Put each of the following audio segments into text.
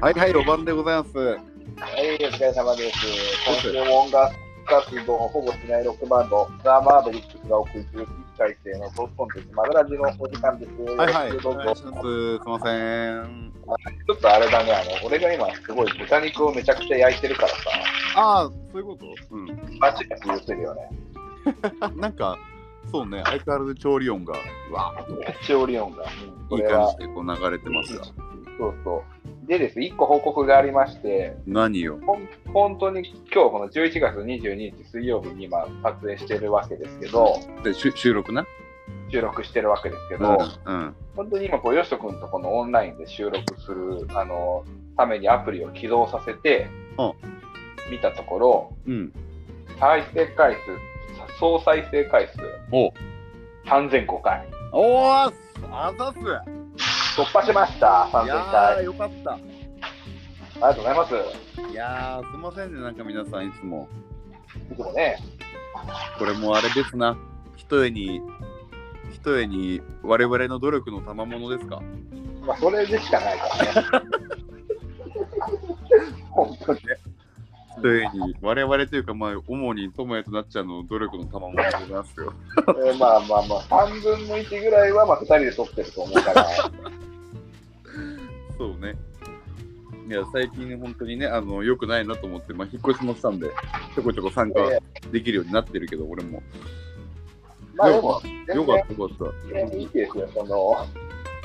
はいはい、ロバンでございます。はい、お疲れ様です。今週も音楽活動をほぼしないロックバンド、ザ・マーベリックスがお送りする一回生のトークコンテンツ、マグラジのお時間です。はいはい、どうぞす。すいません。ちょっとあれだね、あの俺が今すごい豚肉をめちゃくちゃ焼いてるからさ、ああ、そういうこと？うん。バチバチ言ってるよね。なんか、そうね、相変わらず調理音が、うわーっと調理音が。うんこいい感じでこう流れてますが。そうそう。でです、一個報告がありまして、何よ？本当に今日この11月22日水曜日に今撮影してるわけですけど、で、収録な？収録してるわけですけうど、ん。うん。本当に今こう、よしとくんとこのオンラインで収録する、あの、ためにアプリを起動させてうん、見たところ、うん。再生回数、総再生回数お3005回。おーあざっす突破しました、3000いやー、回。よかった。ありがとうございます。いやー、すいませんね、なんか皆さんいつも。いつもね、これもあれですな。ひとえに、ひとえに我々の努力の賜物ですか？まあ、それでしかないからね。本当に。ひとえに、我々というか、まあ、主に友也となっちゃんの努力の賜物でございますよ。えーまあまあまあ、3分の1ぐらいはまあ2人で撮ってると思うから、そうね。いや、最近本当にね、あの、良くないなと思って、まあ、引っ越しもしたんで、ちょこちょこ参加できるようになってるけど、俺も。まあでも、よかった、よかった。いいですよ、その、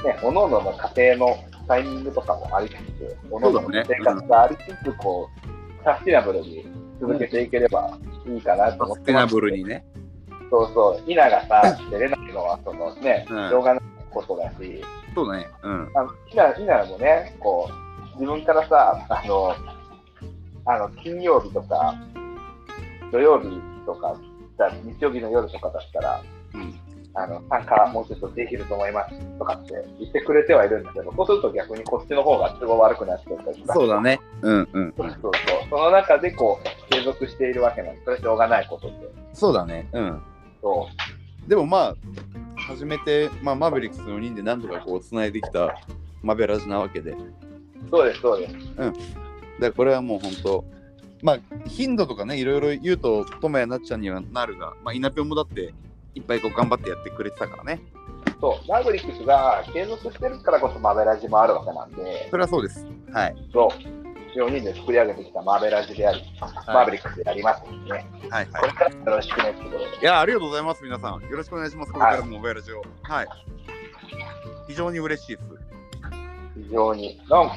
ね、おのおのの家庭のタイミングとかもありつつ、おのおのの生活がありつつ、こう、サスティナブルに続けていければいいかなとサ思ってます。ステナブルにね。そうそう、稲がさ、出れないのは、そのね、うんしょうがないことだし、そうね。うん。あの稲稲もね、こう、自分からさ、あの、あの、金曜日とか、土曜日とか、じゃあ日曜日の夜とかだったら、うん。あの、参加もうちょっとできると思いますとかって言ってくれてはいるんだけど、そうすると逆にこっちの方が都合悪くなってたりとかそうだね。うんうん。そうそうそう。その中でこう、継続しているわけなんで、それはしょうがないことで。そうだね。うん。そでもまあ、初めて、まあ、マーベリックス4人で何とかこう、つないできたマベラジなわけで。そうです、そうです。らこれはもう本当、まあ、頻度とかね、いろいろ言うと、トモヤなっちゃんにはなるが、まあ、イナピョンもだって、いっぱいこう頑張ってやってくれてたからね。そう。マーブリックスが継続してるからこそマベラジもあるわけなんで、それはそうです。はい。そう。4人で作り上げてきたマーベラジであり、マーベリックスでありますんでね。はいはい。これからよろしくねってことで。いや、ありがとうございます、皆さん。よろしくお願いします、これからもマベラジオ。はい。非常に嬉しいです。非常に。なんか、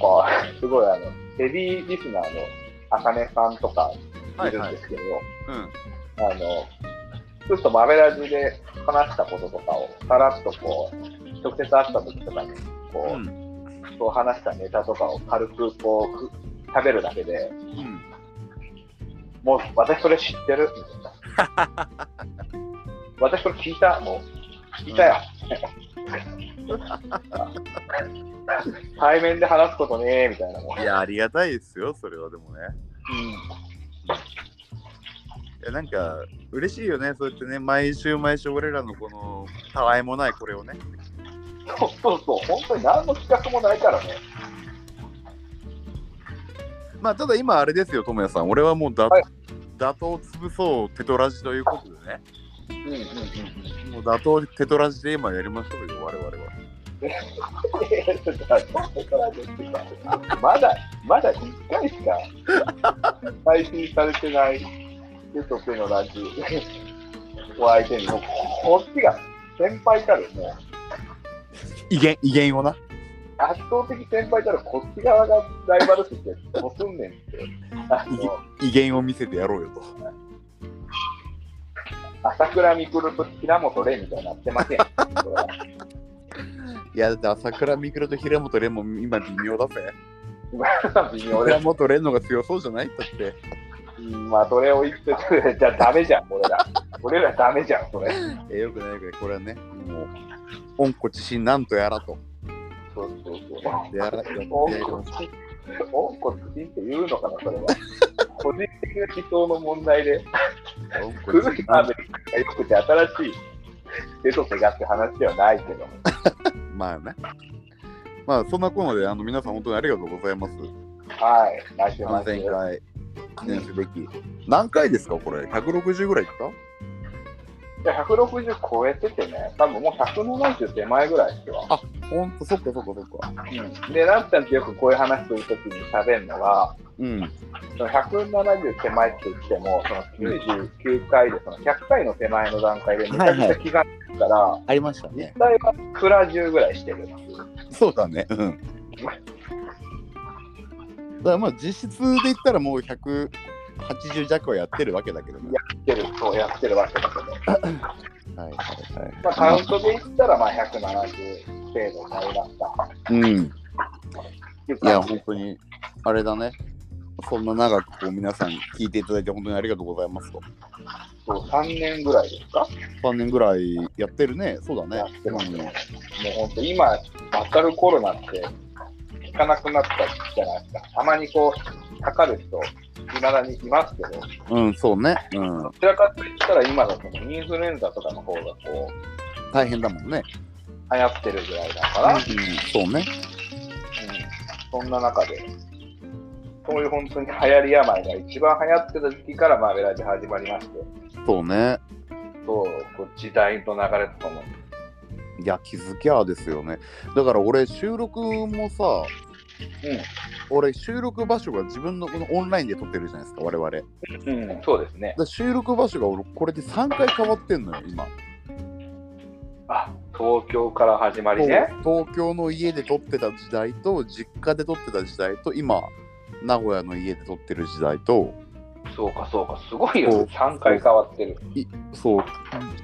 すごいあの、ヘビーリスナーのあかねさんとかいるんですけど、うん。あの、ちょっとマベラジで話したこととかを、さらっとこう、直接会った時とかに、こう、うん。そう話したネタとかを軽くこう、く喋るだけで、うん。もう私それ知ってるみたいな。私それ聞いた？もう、聞いたよ。対面で話すことねえみたいなもん。いや、ありがたいですよ、それはでもね。いや、なんか、嬉しいよね、そうやってね、毎週毎週俺らのこの、たわいもないこれをね。そうそうそう、本当に何の企画もないからね。まあ、ただ今あれですよ、ともやさん。俺はもうだ、はい打倒潰そうテトラジということでね。うんうんうん。もう打倒テトラジで今やりましょうよ、我々は。まだ、まだ1回しか配信されてないテトペのラジを相手に、もうこっちが先輩たる、もう威厳、威厳をな。圧倒的先輩たるこっち側がライバル視して、どうすんねんって。威厳を見せてやろうよと。朝倉未来と平本蓮みたいになってません。いや、だって朝倉未来と平本蓮も今微妙だぜ。今微妙で平本蓮のが強そうじゃない？だって。うんまあ、それを言ってて、じゃあダメじゃん、俺ら。俺らダメじゃん、それ。えー、よくないよくない。これはね、もう、温故知新なんとやらと。そうそうそう。温故知新って言うのかな、それは。個人的な思想の問題で、古い知新マーベリックが良くて新しい手と手がって話ではないけども。まあね。まあ、そんなこので、あの皆さん本当にありがとうございます。はい。来週3000末。回記念すべき。何回ですか？これ ?160 ぐらいいった？で160超えててね、多分もう170手前ぐらいですよ。ほんと、そっかそっかそっか。うん、で、なっちゃんとよくこういう話するときに喋るのが、うん。その170手前って言っても、その99回で、その100回の手前の段階でめちゃくちゃ気がつくから、ありましたね。実際はプラ10ぐらいしてる。そうだね。うん。だからまあ実質で言ったらもう180弱はやってるわけだけどね。やってる、そうやってるわけだけど、はいはいはい。まあ、カウントで言ったら、まあ、170程度になりました。うん。いや、本当に、あれだね。そんな長くこう皆さん聞いていただいて本当にありがとうございますと。そう3年ぐらいですか？3年ぐらいやってるね。そうだね。やってますね。もう本当、今、全くコロナって聞かなくなったじゃないですか。たまにこう、かかる人、いまだにいますけど、うん、うん、そうね。うん。どちらかといったら今だとインフルエンザとかの方がこう、大変だもんね。流行ってるぐらいだから、うん、そうね。うん、そんな中で、そういう本当に流行り病が一番流行ってた時期からマーベラジ始まりまして、そうね。そう、こう時代の流れとともに。いや、気づきゃですよね。だから俺、収録もさ、俺、収録場所が自分のこのオンラインで撮ってるじゃないですか、我々。だかうん、うん、そうですね。ら収録場所が俺、これで3回変わってんのよ、今。あ、東京から始まりね。東京の家で撮ってた時代と、実家で撮ってた時代と、今、名古屋の家で撮ってる時代と、そうか、そうか、すごいよそうね。3回変わってる。そう、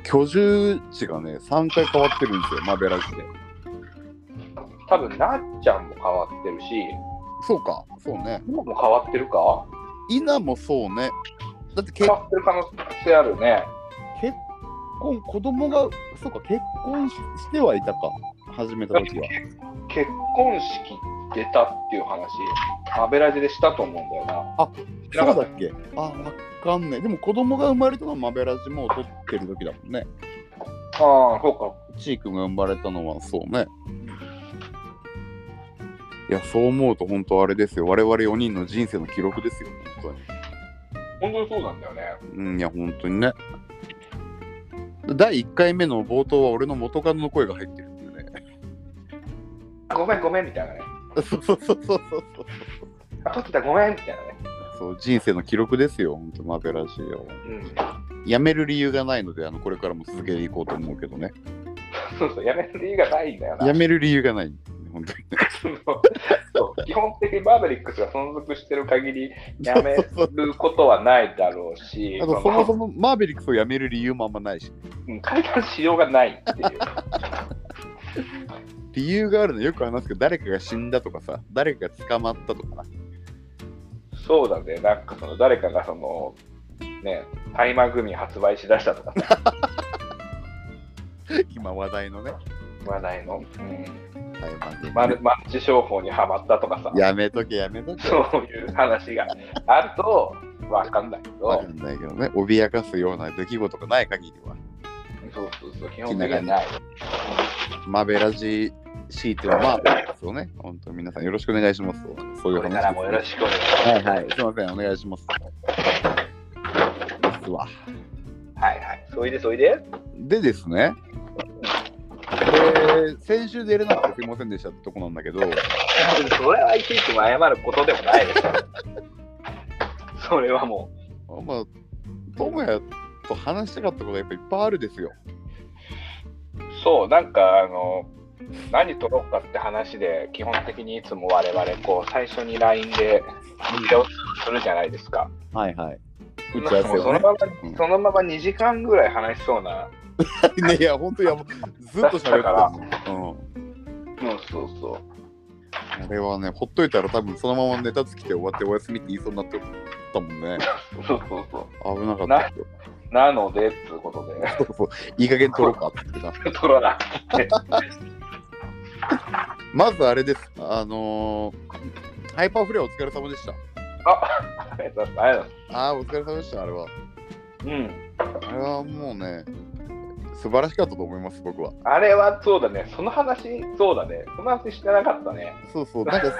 居住地がね、3回変わってるんですよ、マベラジで。多分なっちゃんも変わってるし、そうか、そうね。今も変わってるか？稲もそうね。だって結変わってる可能性あるね。結婚、子供が、そうか、結婚ししてはいたか、始めた時は。結婚式出たっていう話、アベラジでしたと思うんだよな。あそうだっけ？あ、わかんない。でも子供が生まれたのはマベラジも撮ってる時だもんね。ああ、そうか。チー君が生まれたのはそうね。いや、そう思うと本当あれですよ。我々4人の人生の記録ですよ、本本当にそうなんだよね。当に。うん、いや、本当にね。第1回目の冒頭は俺の元カノの声が入ってるっていうね。あごめん、ごめんみたいなね。そうそうそうそうそう。あ、撮ってた、ごめんみたいなね。そう、人生の記録ですよ、本当マベラジオ。うん。やめる理由がないので、あのこれからも続けていこうと思うけどね。そうそう、やめる理由がないんだよな。やめる理由がない。本当にね。そう基本的にマーベリックスが存続してる限り、やめることはないだろうし、あとそもそもマーベリックスをやめる理由もあんまないし、うん会談しようがないっていう。理由があるのよく話すけど、誰かが死んだとかさ、誰かが捕まったとかな。そうだね、なんかその誰かがその、ね、大麻グミ発売しだしたとかさ、今話題のね、話題の、うん、マルマルチ商法にはまったとかさ、やめとけやめとけ。そういう話があるとわかんないけど、わかんないけどね、脅かすような出来事がない限りは、そうそうそう、基本的にはない。マベラジシートのマーベリックスをね、本当皆さんよろしくお願いします。そういう話です、これからもよろしくお願いします。はいはい、すいません、お願いします。ですわ。はいはい。そいでそいで？でですね、えー先週出れなくてすいませんでしたってとこなんだけど、それはいちいちも謝ることでもないですから。それはもまあ、智也と話したかったことがやっぱいっぱいあるですよ。う、そう、なんかあの、何撮ろうかって話で、基本的にいつも我々、こう、最初に LINE で打ち合わせするじゃないですか。はいはい。打ち合わせをね。そのまま、うんそのまま2時間ぐらい話しそうな。ねいや、本当いや、もうずっと喋ってた。うん。うん、そうそう。あれはね、ほっといたら多分そのままネタつきて終わってお休みって言いそうになってたもんね。そうそうそう。危なかったですよ。なので、っていうことで、そうそういい加減取ろうかって言ってた。撮らなくて。まずあれです。あのー、ハイパーフレアお疲れ様でした。あ、ありがとうございます。ありがとうございますああ、お疲れ様でした、あれは。うん。あれはもうね、素晴らしかったと思います、僕は。あれはそうだね、その話、そうだね、その話してなかったね。そうそう、なんか。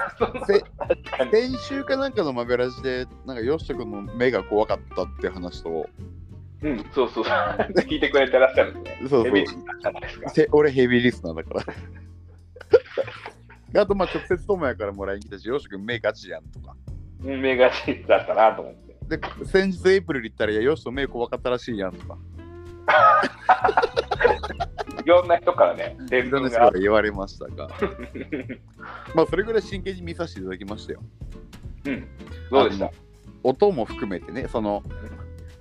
先週かなんかのマベラジで、なんかヨシト君の目が怖かったって話と、うん、そうそう。聞いてくれてらっしゃるんですね。そうそう俺ヘビーリスナーだから。あと、まあ、直接友也からもらいに来たし、ヨシ君目ガチやんとか。うん目がちだったなと思って。で、先日エイプリル行ったら、いや、ヨシと目怖かったらしいやんとか。いろんな人からね、伝いろん人から言われましたが、まあ、それぐらい真剣に見させていただきましたよ。うん。どうでした？音も含めてね、その、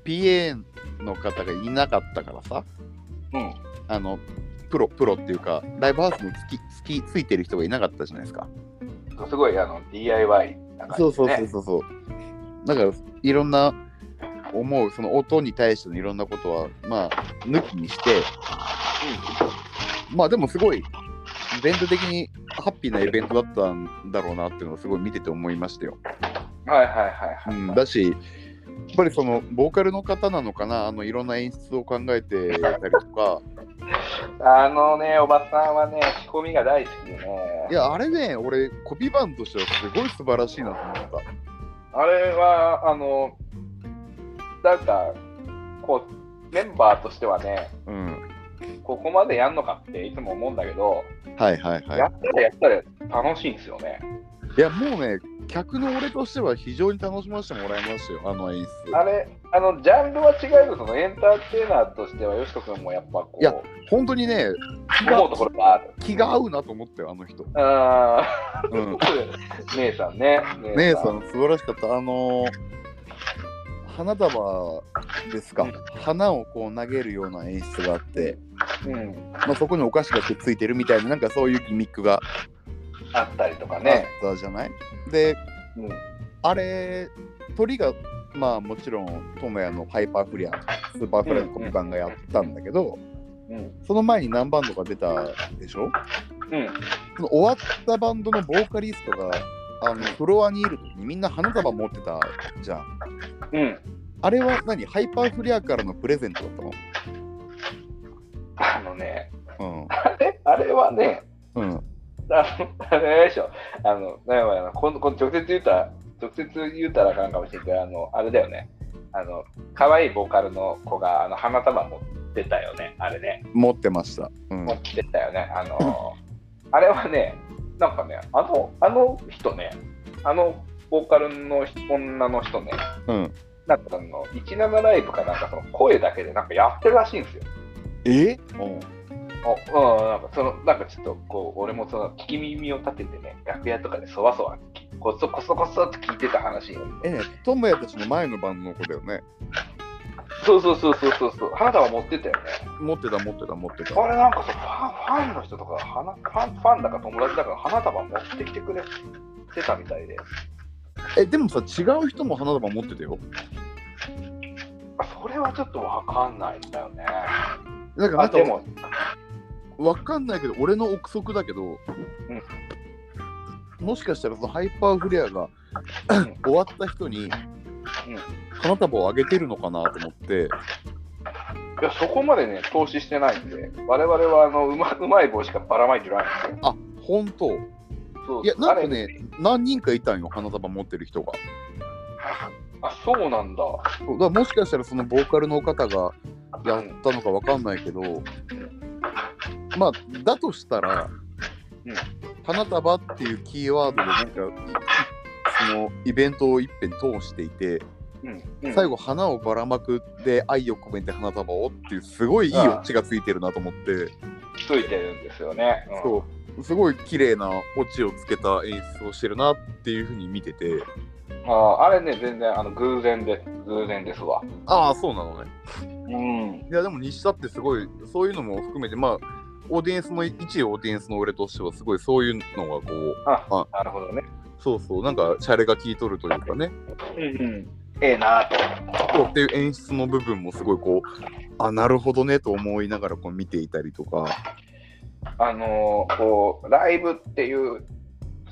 PA の方がいなかったからさ、うん。あの、プロ、プロっていうか、ライブハウスにつき、つき、ついてる人がいなかったじゃないですか。すごいあの DIY ね。そうそうそうそう。だから、いろんな思う、その音に対してのいろんなことは、まあ、抜きにして、まあでもすごい、イベント的にハッピーなイベントだったんだろうなっていうのをすごい見てて思いましたよ。うん。はいはいはいはい。うん、だし、やっぱりそのボーカルの方なのかな、あのいろんな演出を考えてたりとか、あのね、おばさんはね、仕込みが大好きでね。いや、あれね、俺、コピーバンとしてはすごい素晴らしいなと思った。あれは、あの、なんか、こう、メンバーとしてはね、うん。ここまでやんのかっていつも思うんだけど、はいはいはやったらやったら楽しいんですよね。い。いや、もうね、客の俺としては非常に楽しませてもらいましたよ、あの演出。あれ、あの、ジャンルは違えど、そのエンターテイナーとしては、よしとくんもやっぱこいやう、本当にね、気が思うところが。気が合うなと思ったよ、あの人。あうん。ー姉さんね。姉さん、素晴らしかった。あのー花束ですか、花をこう投げるような演出があって、うん。まあ、そこにお菓子がくっついてるみたいな、なんかそういうギミックがあったりとかあっね。たじゃない、で、うん。あれ、トリが、まあもちろん、トモヤのハイパーフライ、Superflyのコピバンがやったんだけど、うん。その前に何バンドが出たでしょ？うん。その終わったバンドのボーカリストが、あのフロアにいる時にみんな花束持ってたじゃん。うん。あれは何？ハイパーフライからのプレゼントだったの？あのね、うん。あれ？あれはね、うん。あの、あれでしょ。あの、なんやこんこん直接言うたら、直接言うたらあかんかもしれんけど、あの、あれだよね。あの、可愛いボーカルの子が、あの、花束持ってたよね。あれね。持ってました。うん持。ってたよね。あの、あれはね、なんかね、あの、あの人ね、あの、ボーカルの人女の人ね、うん。なんかあの、17ライブかなんかその声だけでなんかやってるらしいんですよ。え？うん。あうん、なんかその、なんかちょっとこう、俺もその聞き耳を立ててね、楽屋とかでそわそわ、こそこそこそって聞いてた話を。えね、トモヤたちの前のバンドの子だよね。そうそうそうそうそうそう、花束持ってたよね。持ってた、持ってた、持ってた。あれなんかさ、ファンファンの人とか、花ファンファンだか友達だから花束持ってきてくれてたみたいで。え、でもさ、違う人も花束持ってたよ。あそれはちょっとわかんないんだよね。だからなんかあでも、わかんないけど、俺の憶測だけど、もしかしたらそのハイパーフレアがうん。終わった人に花束をあげてるのかなと思って、いやそこまでね、投資してないんで、我々はあのうまうまい棒しかばらまいてないんで。すよ。あ、本当そういや、なんかね、何人かいたんよ、花束持ってる人が。あ、そうなんだ。そうだからもしかしたらそのボーカルの方がやったのかわかんないけど、まあ、だとしたら、うん。花束っていうキーワードでなんか、いそのイベントを一遍通していて、うんうん。最後花をばらまくで愛を込めて花束をっていうすごいいいオチがついてるなと思って、ついてるんですよね。うん。そうすごい綺麗なオチをつけた演出をしてるなっていうふうに見ててああれね、全然あの偶然で偶然ですわ。ああそうなのねうん。いやでも西田ってすごいそういうのも含めてまあオーディエンスの一オーディエンスの俺としてはすごいそういうのがこうなるほどね。そうそうなんかシャレが効いとるというかねうんうん。ええなぁと。そうっていう演出の部分もすごいこうあなるほどねと思いながらこう見ていたりとかあのーこう、ライブっていう、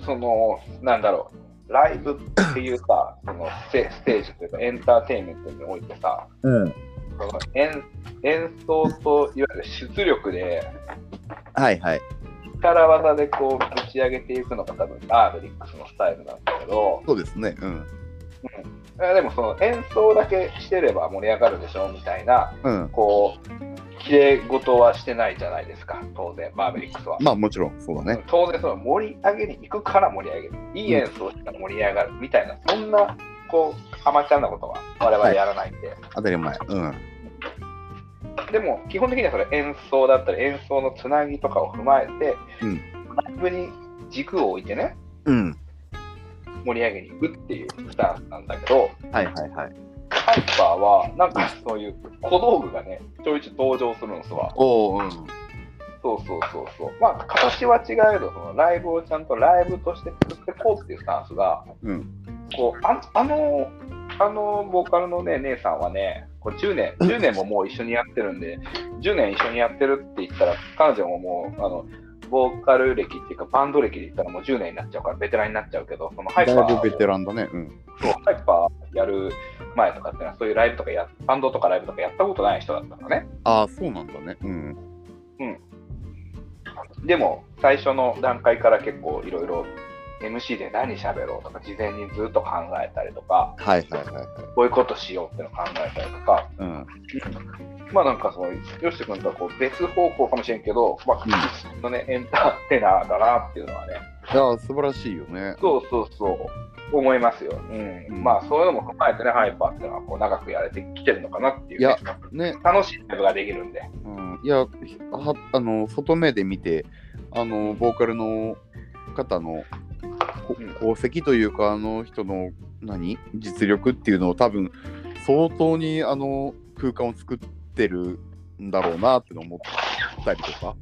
その、なんだろう、ライブっていうさ、そのステステージというかエンターテインメントにおいてさ、うんその演演奏といわゆる出力で、はいはい。力技でこうぶち上げていくのが多分アーベリックスのスタイルなんだけど、そうですね。うん。でもその演奏だけしてれば盛り上がるでしょみたいな、うん。こう、綺麗事はしてないじゃないですか、当然、バーベリックスは。まあもちろん、そうだね。当然その盛り上げに行くから盛り上げる。いい演奏したら盛り上がるみたいな、そんな、こう、アマチュアなことは我々やらないんで。当たり前。うん。でも、基本的にはそれ演奏だったり、演奏のつなぎとかを踏まえて、うんライブに軸を置いてね、うん。盛り上げに行くっていうスタンスなんだけど、はいはいはい。ハイパーは、なんかそういう小道具がね、ちょいちょい登場するんですわ。おお、うん。そうそうそうそう。まあ、形は違えど、そのライブをちゃんとライブとして作っていこうっていうスタンスが、うん。こうああの、あの、ボーカルのね、姉さんはね、こう10年、10年ももう一緒にやってるんで、10年一緒にやってるって言ったら、彼女ももう、あの、ボーカル歴っていうか、バンド歴で言ったらもう10年になっちゃうから、ベテランになっちゃうけど、そのハイパーだいぶベテランだね。うん。そうハイパーやる前とかっていうのは、そういうライブとかや、バンドとかライブとかやったことない人だったからね。ああ、そうなんだね。うん。でも、最初の段階から結構いろいろ MC で何喋ろうとか、事前にずっと考えたりとか、はいはいはいはい。こういうことしようっていうのを考えたりとか、うん。まあなんかその、ヨシ君とはこう別方向かもしれんけど、まあ、のね、エンターテイナーだなっていうのはね、いや、素晴らしいよね。そうそうそう、思いますよ。うん。うんまあそういうのも踏まえてね、ハイパーっていうのはこう長くやれてきてるのかなっていう、ね、いやね。楽しいライブができるんで。うん。いや、はあの、外目で見て、あの、ボーカルの方の功績というか、あの人の何？実力っていうのを多分、相当にあの空間を作ってるんだろうなっての思ったりとか。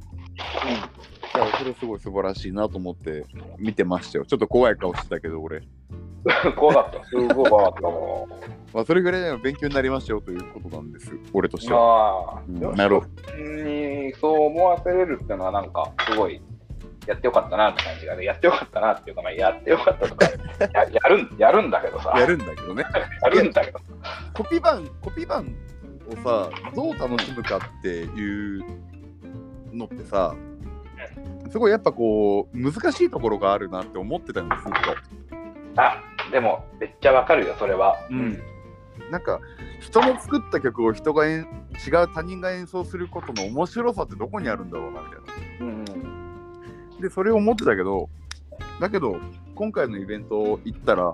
いや、それすごい素晴らしいなと思って見てましたよ。ちょっと怖い顔してたけど、俺。うん。怖かった。すごい怖かったも まあ、それぐらいの勉強になりましたよということなんです、俺としん。ては。まあ、うんなるほ君にそう思わせれるっていうのはなんかすごいやってよかったなって感じがね、やってよかったなっていうか、まあ、やってよかったとか、ややるんやるんだけどさ、やるんだけどね。やるんだけど、コピー版、コピー版をさ、どう楽しむかっていうのってさ、すごいやっぱこう、難しいところがあるなって思ってたんです、ずっあでも、めっちゃわかるよ、それは。うんと。なんか、人の作った曲を人が演違う他人が演奏することの面白さってどこにあるんだろうなみたいうん。な。で、それを思ってたけど、だけど、今回のイベント行ったら、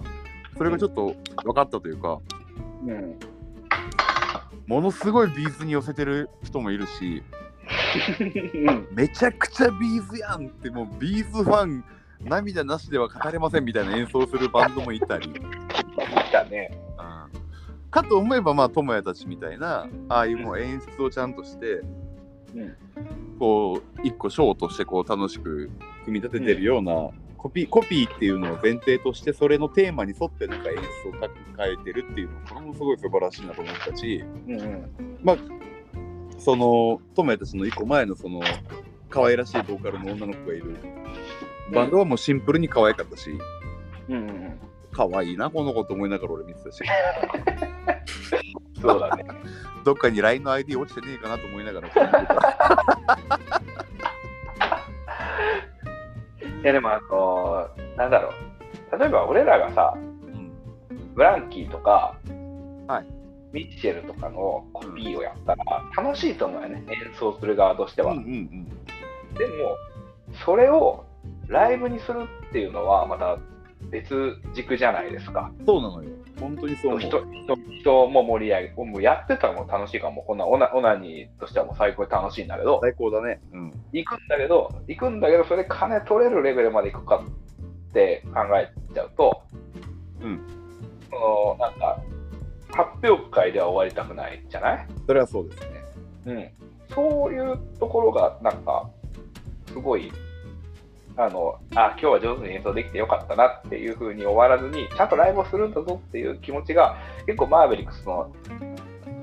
それがちょっと分かったというか、うん。ものすごい B'zに寄せてる人もいるし、うん。めちゃくちゃ B'zやんってもう B'zファン涙なしでは語れませんみたいな演奏するバンドもいたり、だね。かと思えばまあ友也たちみたいなああいうもう演出をちゃんとしてうん。こう一個ショーとしてこう楽しく組み立ててるような、コピーコピーっていうのを前提としてそれのテーマに沿ってなんか演出を変えてるっていうのこれもすごい素晴らしいなと思ったしうんうん。その友也たちの一個前のその可愛らしいボーカルの女の子がいるバンドはもうシンプルに可愛かったし、うんうん。可愛いなこの子と思いながら俺見てたし そうだね。どっかに LINE の ID 落ちてねえかなと思いながら見てた いや、でも、あのなんだろう。例えば、俺らがさ、うんブランキーとか、はいミッシェルとかのコピーをやったら楽しいと思うよね、演奏する側としては。うんうんでも、それをライブにするっていうのはまた別軸じゃないですか。うん、そうなのよ。本当にそう思人う。人人も盛り上げ、もうやってたらもう楽しいから、も。うこんなオナオナニーとしてはもう最高に楽しいんだけど、最高だね。うん。行くんだけど、行くんだけど、それで金取れるレベルまで行くかって考えちゃうと、うん。そのなんか、発表会では終わりたくないじゃない？それはそうですね。うん、そういうところが、なんか、すごい、あの、あ、今日は上手に演奏できてよかったなっていう風に終わらずに、ちゃんとライブをするんだぞっていう気持ちが、結構マーベリックスの、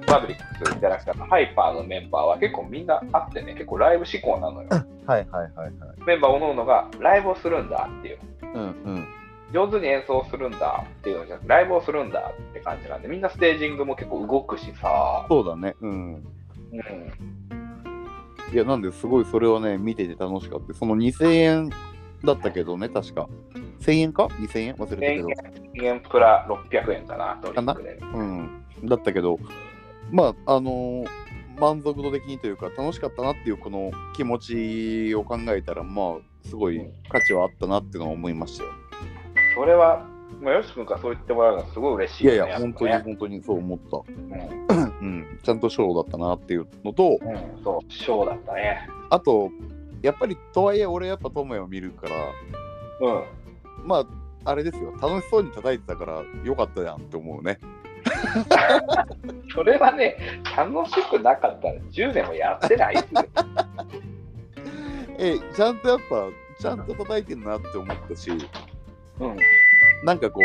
マーベリックスじゃなくて、ハイパーのメンバーは結構みんなあってね、結構ライブ志向なのよ。はいはいはいはいメンバーおのおのがライブをするんだっていう。うんうん上手に演奏するんだっていうのじゃなくてライブをするんだって感じなんで、みんなステージングも結構動くしさ、そうだね。うん。うん、いや、なんですごいそれはね、見てて楽しかった。その2000円だったけどね、確か。1000円か ?2000 円？忘れたけど。1000円プラ600円かな、ドリンクで。うん。だったけど、まあ、あのー満足度的にというか、楽しかったなっていうこの気持ちを考えたら、まあ、すごい価値はあったなっていうのは思いましたよ。それは、まあ、よし君からそう言ってもらうのはすごい嬉しいよね。いやいや、本当に本当にそう思った。ねうん。ちゃんとショーだったなっていうのと、うん、うん、そう、ショーだったね。あと、やっぱりとはいえ、俺やっぱトモヤを見るから、うん。まあ、あれですよ、楽しそうに叩いてたからよかったやんって思うね。それはね、楽しくなかったら10年もやってないっ。え、ちゃんとやっぱ、ちゃんと叩いてるなって思ったし、うん。なんかこ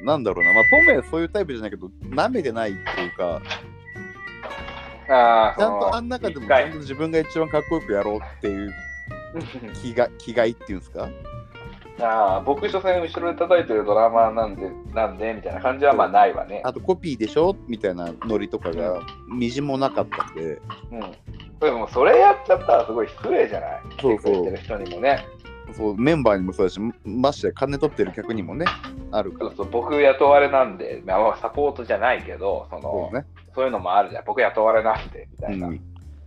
う、なんだろうな、まあ、トモヤそういうタイプじゃないけど、舐めてないっていうか、ああ、ちゃんとあん中でも自分が一番かっこよくやろうっていう 気が気概っていうんですか？ああ、僕、所詮後ろで叩いてるドラマーなんで、なんで、みたいな感じはまあないわね。あとコピーでしょみたいなノリとかがみじんもなかったんで、うん。でも、それやっちゃったらすごい失礼じゃない？そうそう人にもね。そうメンバーにもそうだし、ましてや金取ってる客にもね、あるから。そうそう僕雇われなんで、まあ、サポートじゃないけど、そのそうね。そういうのもあるじゃん。僕雇われなんで、みたいな。うん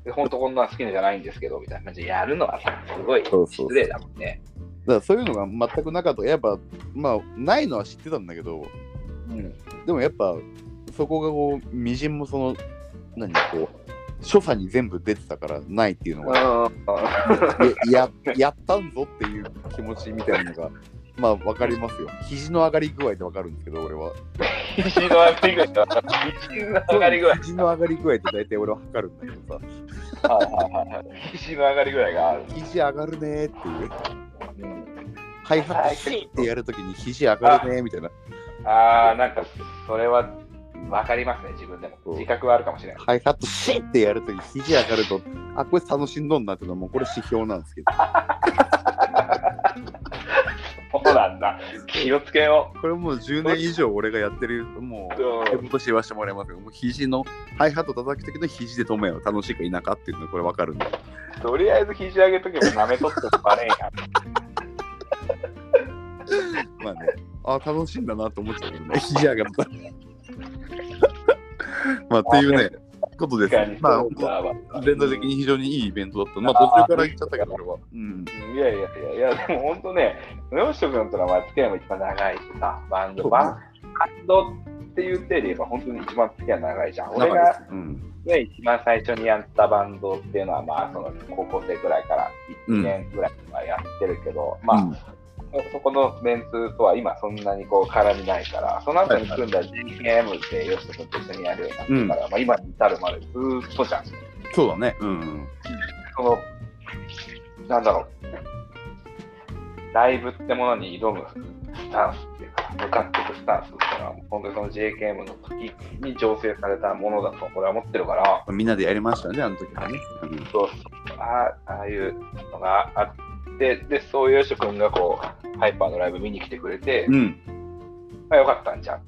で本当こんなの好きじゃないんですけど、みたいな感じでやるのはさ、すごい失礼だもんね。だからそういうのが全くなかった。やっぱ、まあ、ないのは知ってたんだけど、うん。でもやっぱ、そこがこう、みじんもその、何、こう、所作に全部出てたからないっていうのが、やややったんぞっていう気持ちみたいなのが、まあ分かりますよ。肘の上がり具合で分かるんですけど、俺は。肘の上がり具合が、肘の上がり具合。肘の上がり具合って大体俺は測るんだけどさ、はいはいはいはい。肘の上がり具合がある。肘上がるねーっていう。うん、ハイハットってやるときに肘上がるねーみたいな。ああ、なんか、それは分かりますね、自分でも。自覚はあるかもしれない。ハイハットシッってやるとき肘上がると、あ、これ楽しんどんなっていうのはもうこれ指標なんですけど。そうなんだ。気をつけよこれもう10年以上俺がやってる、もう。う、手元知らせてもらいますけど、もう肘の、ハイハット叩くときの肘で止めよう。楽しいか否かっていうのこれ分かるんで。とりあえず肘上げとけば舐めとってもバレんやん。まあね、あ、楽しいんだなと思っちゃうけどね、肘上がったら。まあっていうね、ことです。まあ、全体的に非常にいいイベントだった。まあ途中から行っちゃったけど、俺は。うん。いやいやいや、いや、でも本当ね、よしと君とのは付き合いも一番長いしさ、バンド、バン活動っていう点で言えば本当に一番付き合い長いじゃん。俺が、うん。ね、一番最初にやったバンドっていうのは、まあ、その高校生ぐらいから1年ぐらいはやってるけど、まあ、うんそこのメンツとは今そんなにこう絡みないから、その後に組んだ GM ってヨシト君と一緒にやるようになってから、まあ今に至るまでずーっとじゃん。そうだね。うん。その、なんだろう、ライブってものに挑むスタンスっていうか、向かっていくスタンスっていうのは、本当にその JKM の時に醸成されたものだと俺は思ってるから、みんなでやりましたね、あの時はね。うんそうあああいうのがあって、で、そういうよし君がこう、ハイパーのライブ見に来てくれて、うん。まあ、よかったんじゃん。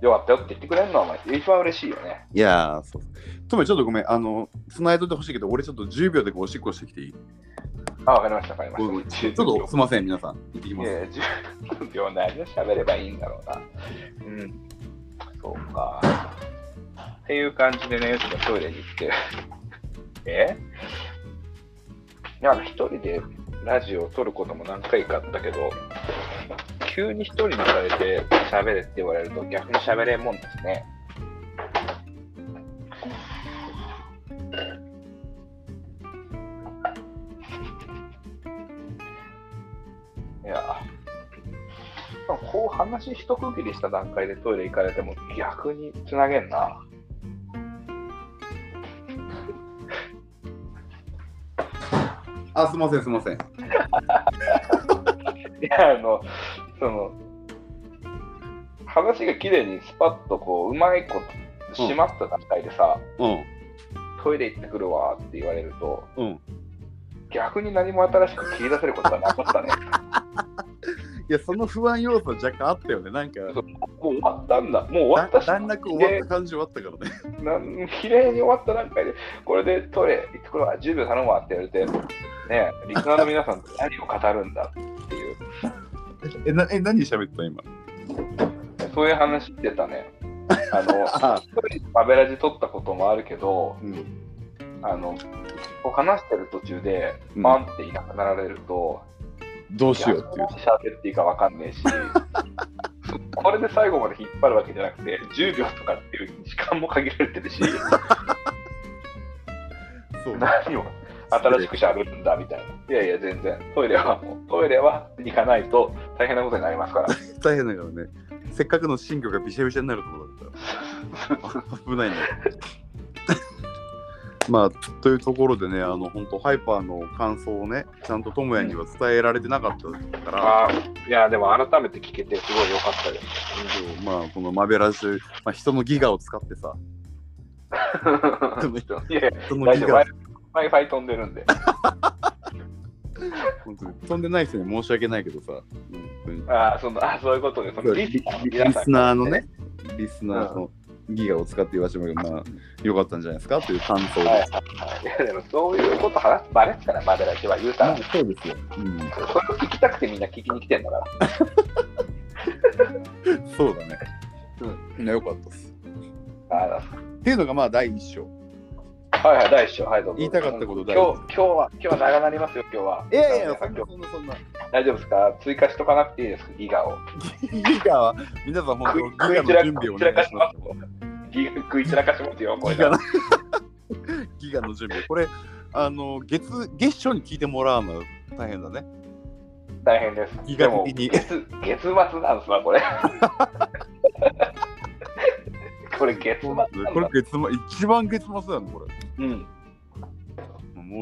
よかったよって言ってくれるのは、まあ、一番嬉しいよね。いやー、そう。ともちょっとごめん、あの、繋いといてほしいけど、俺ちょっと10秒でおしっこしてきていい？あ、わかりました、わかりました。ちょっとすいません、皆さん。行ってきます。いやいや、10秒内で喋ればいいんだろうな。うん。そうか。っていう感じでね、よしがトイレに行って。え？いや、一人でラジオを撮ることも何回かあったけど、急に一人にされて喋れって言われると逆に喋れんもんですね。いや、こう話一区切りした段階でトイレ行かれても逆につなげんな。あ、すいません、すいません。いや、あの、その、話が綺麗にスパッとこう、うまいこと閉まった段階でさ、うん。トイレ行ってくるわって言われると、うん。逆に何も新しく切り出せることがなかったね。や、その不安要素若干あったよね。なんか、もう終わったんだ。もう終わったし。段落終わった感じはあったからね。なん綺麗に終わった段階で、これでトイレ行ってくるわ、10秒頼むわって言われて、ね、リスナーの皆さん何を語るんだっていう、え、なえ何喋ってた今？そういう話してたね。あの、あ一人マベラジ撮ったこともあるけど、うん。あの、話してる途中で、うんバンっていなくなられると、どうしようっていう。喋っていいかわかんねえし、これで最後まで引っ張るわけじゃなくて、10秒とかっていう時間も限られてるし、そう。何を新しく喋るんだみたいな。いやいや、全然、トイレはもう、トイレは行かないと大変なことになりますから。大変だからね。せっかくの新居がびしゃびしゃになるところだったら。危ないね。まあ、というところでね、あの、本当ハイパーの感想をね、ちゃんと智也には伝えられてなかったから、あーいや、でも改めて聞けてすごい良かったです。まあ、このマベラジ、まあ、人のギガを使ってさ、人の。ギガ。Wi-Fi 飛んでるんで。本当に飛んでない人に申し訳ないけどさ、うんあーそのあそういうことで、そのリスナーのね、リスナーのギガを使って言わせてもらうけど、まあ、よかったんじゃないですか？という感想ではいはいはい。いやでもそういうこと話すバレてたらマデラジは言うたら、まあ、そうですよ。うん、それを聞きたくてみんな聞きに来てんだから。そうだね。うん、よかったです。あっていうのがまあ第一章。はいはい、第一章、はい、どうぞ。言いたかったこと今日今日は、今日は長なりますよ、今日は。いやいや、そんなそんなそんな。大丈夫ですか？追加しとかなくていいですか、ギガを。ギガは、皆さん本当、ギガの準備をお願いしますす。ギガ食い散らかしますよ、これ ギガの準備。これ、あの、月、月初に聞いてもらうのは大変だね。大変です。ギガ的に月月末なんですわ、これ。これ月末これ月末、一番月末だよね、これ。うん。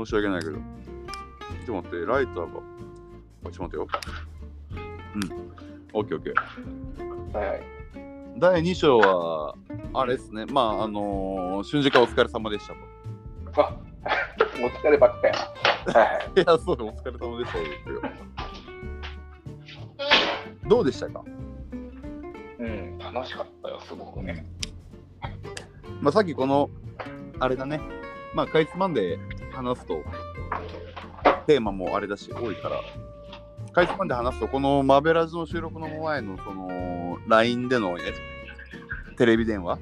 申し訳ないけど。ちょっと待って、ライターが。あちょっと待ってよ。うん。オッケーオッケー。はいはい。第2章は、あれですね。まあ、あのー、春時間お疲れ様でしたと。あ お疲ればっかやな。はいはい。いや、そうだ、お疲れ様でしたよ。どうでしたか、うん、楽しかったよ、すごくね。まあ、さっきこの、あれだね。まあ、かいつまんで話すと、テーマもあれだし、多いから、かいつまんで話すと、このマベラジの収録の前の、その、LINE での、えテレビ電話？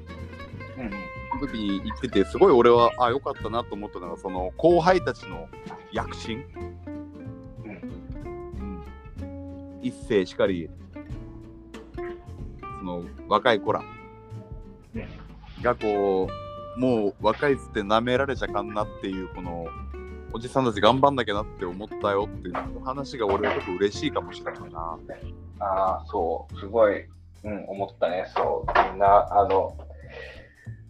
うん。の時に言ってて、すごい俺は、あ、よかったなと思ったのが、その、後輩たちの躍進？うん。一世しかり、その、若い子らがこう、もう若いっつって舐められちゃかんなっていう、この、おじさんたち頑張んなきゃなって思ったよっていう話が俺はちょっと嬉しいかもしれないな。ああ、そう、すごい、うん、思ったね、そう。みんな、あの、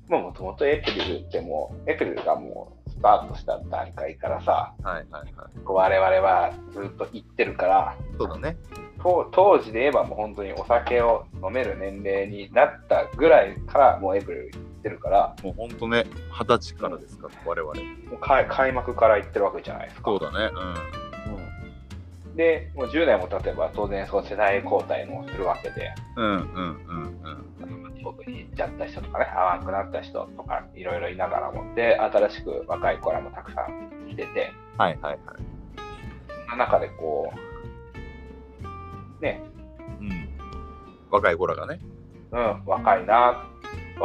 もともとエプリルってもう、エプリルがもうスタートした段階からさ、はいはいはい。こう我々はずっと言ってるから、そうだね。当当時で言えばもう本当にお酒を飲める年齢になったぐらいからもうエプリル言ってるから、もうほんとね、二十歳からですから、我々。もう開開幕から言ってるわけじゃないですか。そうだね。で、もう10年も経てば当然その世代交代もするわけで、うん。うんうんうんうん。僕に行っちゃった人とかね、会わなくなった人とかいろいろいながらも、で、新しく若い子らもたくさん来てて、はいはいはい。その中でこう、ね、うん。若い子らがね。うん、若いな、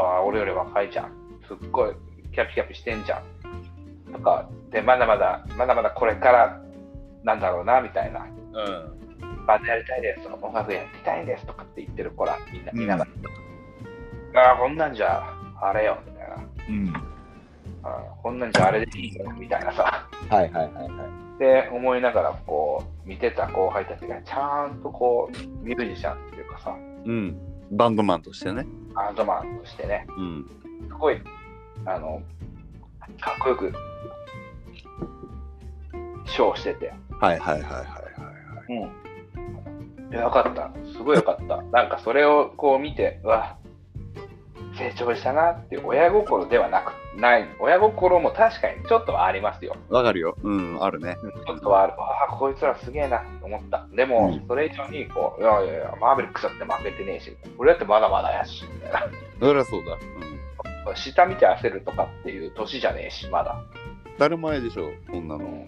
あー俺より若いじゃん、すっごいキャピキャピしてんじゃん、とか、で、まだまだ、まだまだこれからなんだろうな、みたいな、うん。バンドやりたいですとか、音楽やりたいんですとかって言ってる子ら、みんな、うんみんなが、ああ、こんなんじゃ、あれよ、みたいな。うん。あーこんなんじゃあれでいいよみたいなさ。はいはいはいはい。で、思いながらこう、見てた後輩たちがちゃんとこう、ミュージシャンっていうかさ、うん。バンドマンとしてね。アートマンとしてね、うん。すごい、あの、かっこよく、ショーしてて。はいはいはいはいはい。うん。いやよかった。すごいよかった。なんかそれをこう見て、うわ、成長したなって親心ではなくっない、親心も確かにちょっとはありますよ。わかるよ。うん、あるね。ちょっとはある。ああ、こいつらすげえなと思った。でも、うんそれ以上に、こう、いやいやいや、マーベリックスだって負けてねえし、俺だってまだまだやし、みたいな。そりゃそうだ。うん。下見て焦るとかっていう年じゃねえし、まだ。当たり前でしょ、そんなの。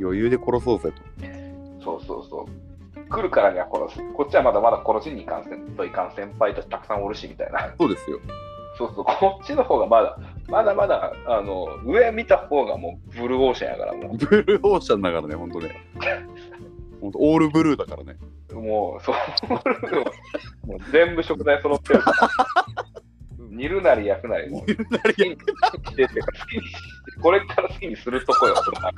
余裕で殺そうぜと。そうそうそう。来るからには殺す。こっちはまだまだ殺しに行かんせんといかん先輩たちたくさんおるし、みたいな。そうですよ。そうそう、こっちの方がまだ、まだまだ、あの、上見た方がもうブルーオーシャンやから、もブルーオーシャンだからね、ほんとね。ほんと、オールブルーだからね。う、もう、そう、もう全部食材揃ってるから。煮るなり焼くなり、もう好きにしてっていうか、好きにして、これから好きにするとこよ、それは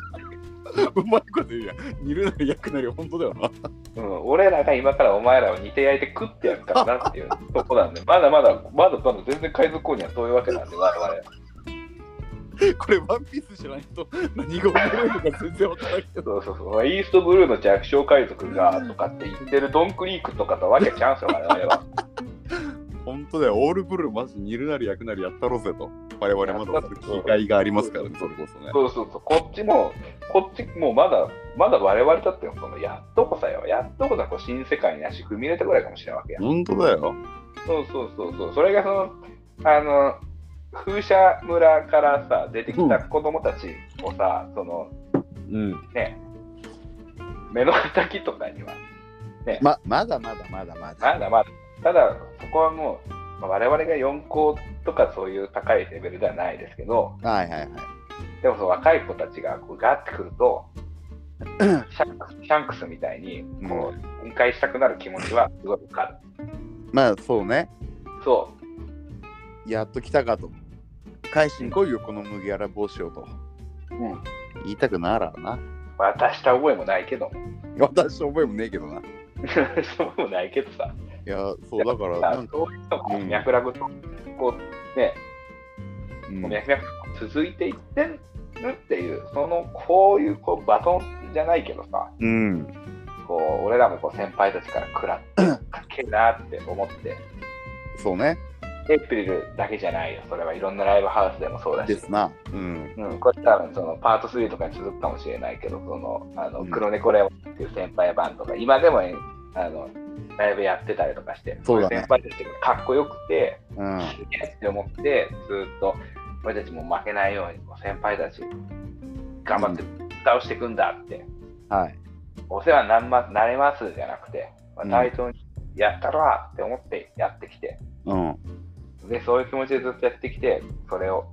うまいこと言うやん。煮るなり焼くなり、ほんとだよな。うん、俺らが今からお前らを煮て焼いて食ってやるからなっていうとこなんで、まだまだ、まだまだ全然海賊王には遠いわけなんで、我々。これ、ワンピース知らないと何が面白いのか全然わからないけど。そうそうそう、イーストブルーの弱小海賊がとかって言ってるドンクリークとかとわけちゃうんすよ、我々は。ほんとだよ、オールブルーマジ煮るなり焼くなりやったろうぜと。我々まだ気概がありますからね、それこそね。そうそうそう、こっちも、こっちもうまだ、まだ我々だってそのやっとこさよ、やっとこさこう新世界に足踏み入れたぐらいかもしれないわけや。ほんとだよ。そうそうそうそう、それがその、あの、風車村からさ、出てきた子供たちをさ、その、うん。ね、目の敵とかには、ま、まだまだまだまだ。まだまだ、ただそこはもう、まあ我々が四皇とかそういう高いレベルではないですけど、はいはいはい。でもそう若い子たちがこうガーってくると、シャンクスシャンクスみたいにこう、分解したくなる気持ちはすごいわかる。まあそうね。そやっと来たかと。返しに来いよ、この麦わら帽子をと。う。うん。言いたくならな。渡した覚えもないけど。私覚えもねえけどな。いそうもないけどさ。や、そうだから、なんか、そういう脈絡と、こう、ね、う脈々と続いていってるっていう、その、こういうこうバトンじゃないけどさ、うん。こう、俺らもこう先輩たちから食らって、かっけえなって思って、そうね。エイプリルだけじゃないよ。それはいろんなライブハウスでもそうだし。ですな。うん。うん、これ多分そのパート3とかに続くかもしれないけど、そのあのうん黒猫レオンっていう先輩バンドが今でもあのライブやってたりとかして、そうだねい先輩たちがかっこよくて、うん。すげえって思って、ずっと俺たちも負けないように先輩たち頑張って倒していくんだって、はい。お世話になりますなれますじゃなくて、まあうん対等にやったろわって思ってやってきて、うん。で、そういう気持ちでずっとやってきて、それを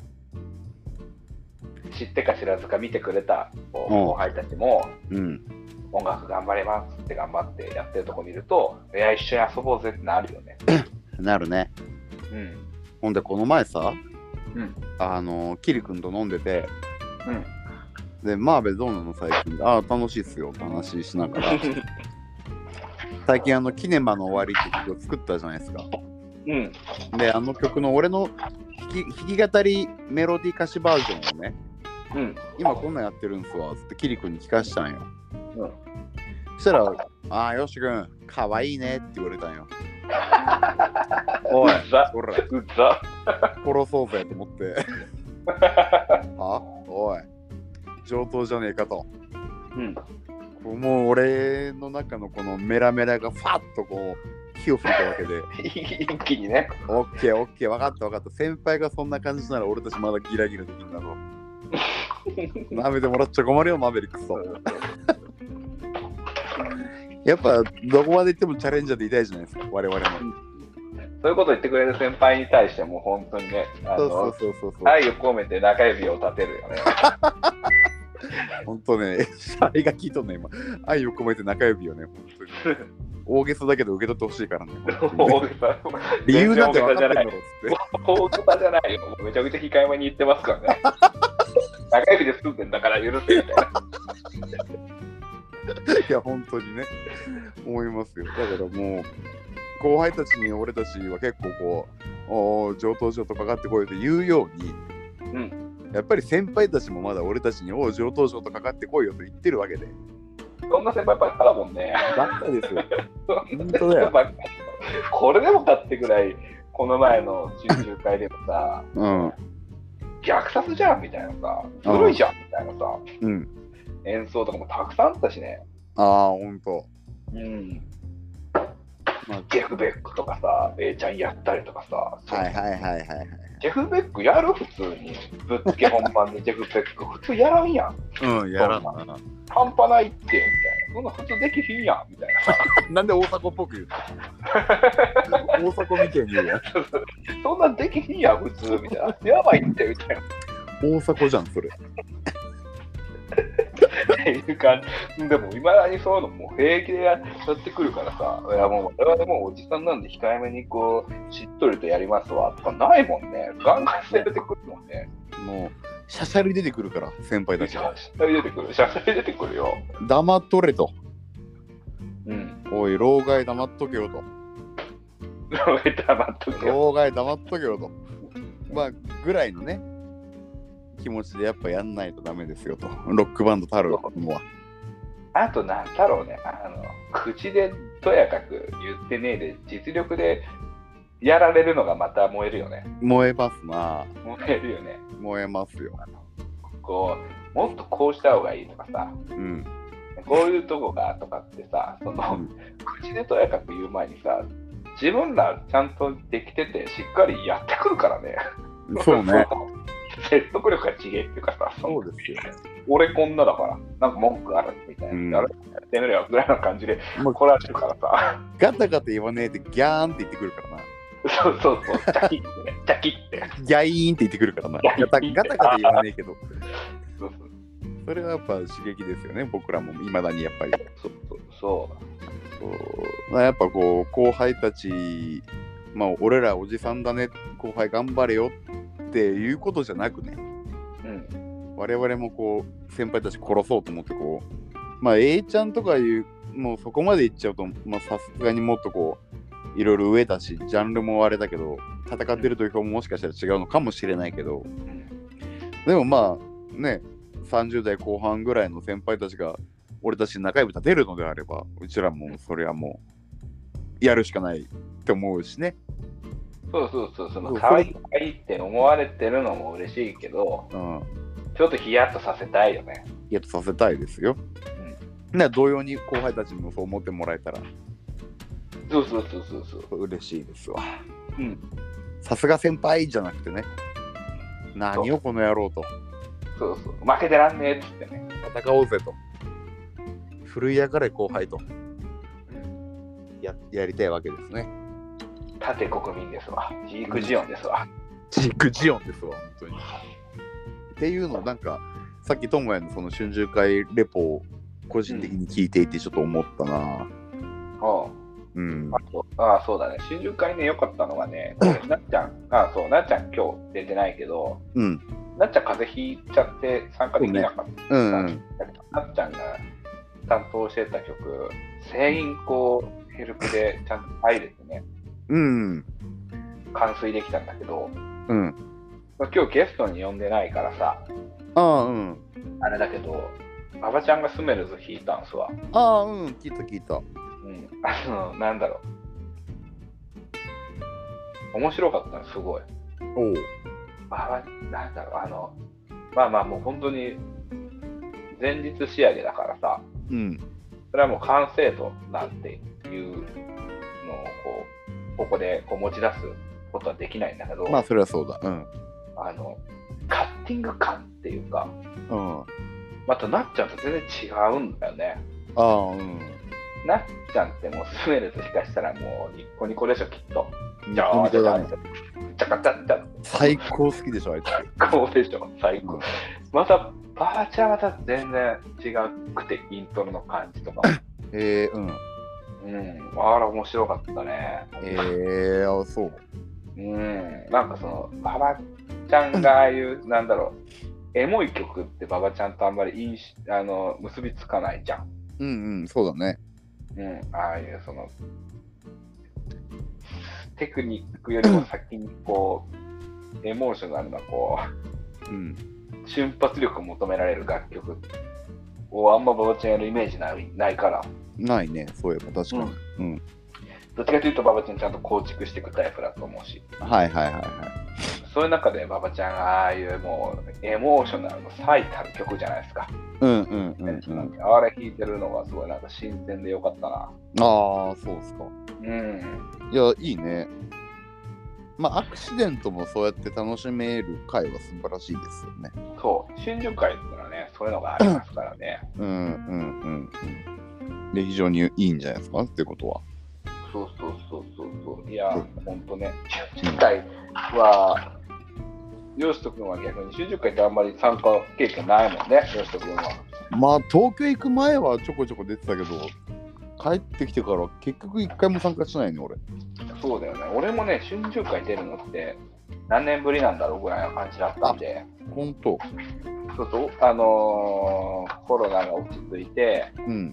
知ってか知らずか見てくれた後輩たちも、うん。音楽頑張れますって頑張ってやってるとこ見ると、いや、一緒に遊ぼうぜってなるよね。なるね。うん。ほんで、この前さ、うん。あの、キリ君と飲んでて、うん。で、マーベルどうなの？最近ああ、楽しいっすよって話しながら、最近あの、キネマの終わりって曲を作ったじゃないですか。うん。で、あの曲の俺の弾き弾き語りメロディー歌詞バージョンをね、うん。今こんなんやってるんすわ、つってキリ君に聞かしたんよ。うんそしたら、ああ、よし君、かわいいねって言われたんよ。おい、うざ。ほら、うざ。殺そうぜと思って。あおい、上等じゃねえかと。うん。もう俺の中のこのメラメラがファッとこう火を吹いたわけで、一気にね。オッケーオッケー、分かった分かった。先輩がそんな感じなら俺たちまだギラギラできるんだろう。舐めてもらっちゃ困るよ、マーベリックスと。やっぱどこまで行ってもチャレンジャーでいたいじゃないですか、我々も。そういうこと言ってくれる先輩に対しても本当にね。愛を込めて中指を立てるよね。本当ね、シャイが聞いとんね、今。愛を込めて中指をね、本当に。大げさだけど受け取ってほしいからね。大げさ理由なんて分かってんだろうっ。大げさじゃないよ。めちゃくちゃ控えめに言ってますからね。中指で済んでんだから許せみたいな。いや、本当にね、思いますよ。だからもう、後輩たちに俺たちは結構こう、おー上等上等かかってこいよって言うように、うん。やっぱり先輩たちもまだ俺たちに、おー上等上等かかってこいよと言ってるわけで。そんな先輩ばっかだもんね。ばっかですよ。本当だよこれでもかってぐらい、この前の中中会でもさ、うん。虐殺じゃんみたいなさ、ずるいじゃんみたいなさ、うん。演奏とかもたくさんあったしね。ああ、ほんと。うん。まあジェフ・ベックとかさ、A ちゃんやったりとかさ、はいはいはいはいはい。ジェフ・ベックやる？普通に。ぶっつけ本番でジェフ・ベック、普通やらんやん。うん、やらんな。半端ないって、みたいな。そんな普通できひんやん、みたいな。なんで大阪っぽく言うの？大阪みたいに言うやん。そんなんできひんやん、普通、みたいな。やばいって、みたいな。大阪じゃん、それ。っていう感じ。でも、いまだにそういうのもう平気でやってくるからさ、いやもう、我々もうおじさんなんで控えめにこう、しっとりとやりますわとかないもんね。ガンガン出てくるもんね。もう、シャシャリ出てくるから、先輩たちが。シャシャリ出てくる。シャシャリ出てくるよ。黙っとれと。うん。おい、老害黙っとけよと。黙っとけよ。老害黙っとけよと。まあ、ぐらいのね、気持ちでやっぱやんないとダメですよと。ロックバンドたるのは。あと、なんだろうね。あの、口でとやかく言ってねえで、実力でやられるのがまた燃えるよね。燃えますな。燃えるよね。燃えますよ。こう、もっとこうした方がいいとかさ、うん。こういうとこがとかってさ、その、うん口でとやかく言う前にさ、自分らちゃんとできてて、しっかりやってくるからね。そうね。説得力が違えっていうかさ、そうですよ。俺こんなだから、なんか文句あるみたいな、うんやれやってみろよぐらいの感じでまあ来られるからさ、ガタガタ言わねえでギャーンって言ってくるからな。そうそうそう、ジャキってね、ジャキって。ギャイーンって言ってくるからな。ガタガタガタ言わねえけど。そうそうそれはやっぱ刺激ですよね、僕らもいまだにやっぱり。そうそうそうそうまあやっぱこう、後輩たち、まあ、俺らおじさんだね、後輩頑張れよっていうことじゃなくね、うん、我々もこう、先輩たち殺そうと思って、こう、まあ、A ちゃんとかいう、もうそこまでいっちゃうと、まあ、さすがにもっとこう、いろいろ上だし、ジャンルもあれだけど、戦ってる土俵ももしかしたら違うのかもしれないけど、うん。でもまあ、ね、30代後半ぐらいの先輩たちが、俺たちに仲良く立てるのであれば、うちらもそれはもう、やるしかないって思うしね。そうそうそう、その可愛い可愛いって思われてるのも嬉しいけど、うん。ちょっとヒヤッとさせたいよね。やっとさせたいですよ。な同様に後輩たちにもそう思ってもらえたらそうそうそうそうそう。嬉しいですわ。うん。さすが先輩じゃなくてね。何をこの野郎と。そうそう。負けてらんねえっつってね。戦おうぜと。振るいやがれ後輩とややりたいわけですね。縦国民ですわ。ジークジオンですわ。ジークジオンですわ、本当に。っていうのをなんか、さっき智也のその春秋会レポを個人的に聞いていてちょっと思ったな。おううんあ。とああ、そうだね。新宿会ね、良かったのがね、なっちゃん、あそう、なっちゃん今日出てないけど、うん。なっちゃん風邪ひいちゃって参加できなかった。うんうん。なっちゃんが担当してた曲、全員こう、ヘルプでちゃんと入れてね、うん。完遂できたんだけど、うん。まあ今日ゲストに呼んでないからさ、ああ、うん。あれだけど、馬場ちゃんがスメルズ弾いたんすわ。ああ、うん。聞いた聞いた。うん。あの、なんだろう。面白かったの、すごい。おう。あなんだろう、あの、まあまあもう本当に前日仕上げだからさ、うん。それはもう完成度なんていうのをこう、ここでこう持ち出すことはできないんだけど、まあ、それはそうだ。うん。あの、カッティング感っていうか、うん。またなっちゃんと全然違うんだよね。ああ、うん。なっちゃんってもうスメルとしかしたらもうニッコニコでしょ、きっと。ニじゃあ、コニコだね。ちゃかちゃっちゃ最高好きでしょ、あいつ。こうでしょ、最高。また、バーチャーはまた全然違くて、イントロの感じとかも。えー、うん。うん、あら、面白かったね。えー、あそう。うん、なんかその、馬場ちゃんがああいう、なんだろう、エモい曲って馬場ちゃんとあんまりいいしあの結びつかないじゃん。うんうん、そうだね。うん、ああいうその、テクニックよりも先にこう、エモーショナルなこうん。う、瞬発力を求められる楽曲をあんま馬場ちゃんやるイメージないないから、ないね、そういえば確かに。うん。どっちかというと馬場ちゃんちゃんと構築していくタイプだと思うし、はいはいはいはい。そういう中で馬場ちゃんがああいうもうエモーショナルの最たる曲じゃないですか。うんうんうんうん。あれ弾いてるのがすごいなんか新鮮でよかったな。ああ、そうですか。うん。いや、いいね。まあ、アクシデントもそうやって楽しめる回は素晴らしいですよね。そう、春秋会っていうのはね、そういうのがありますからね。うんうんうんうん。で、非常にいいんじゃないですか？ってことは。そうそうそうそうそう。いや、ほんとね、春秋会は、よしと君は逆に春秋会ってあんまり参加経験ないもんね、よしと君は。まあ、東京行く前はちょこちょこ出てたけど、帰ってきてから結局一回も参加しないね、俺。そうだよね。俺もね、春秋会出るのって何年ぶりなんだろうぐらいの感じだったんで、ほんと。そうそう、あのーコロナが落ち着いて、うん。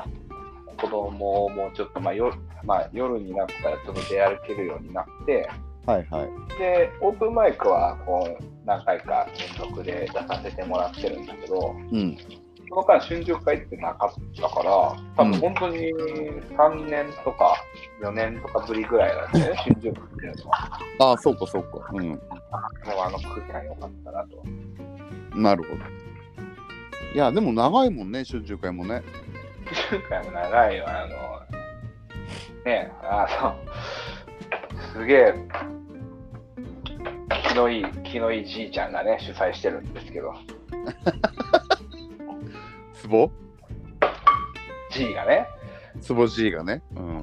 子供もちょっと、まあ夜まあ、夜になったらちょっと出歩けるようになって、はいはい。で、オープンマイクはこう何回か連続で出させてもらってるんだけど、うん。その間、春秋会ってなかったから、多分本当に3年とか4年とかぶりぐらいなんでね、春秋会っていうのは。ああ、そうかそうか。うん。もうあの空間良かったなと。なるほど。いや、でも長いもんね、春秋会もね。春秋会も長いよ、あの、ね、あの、すげえ、気のいい、気のいいじいちゃんがね、主催してるんですけど、ツボ？じいがね、ツボ G がね。うん。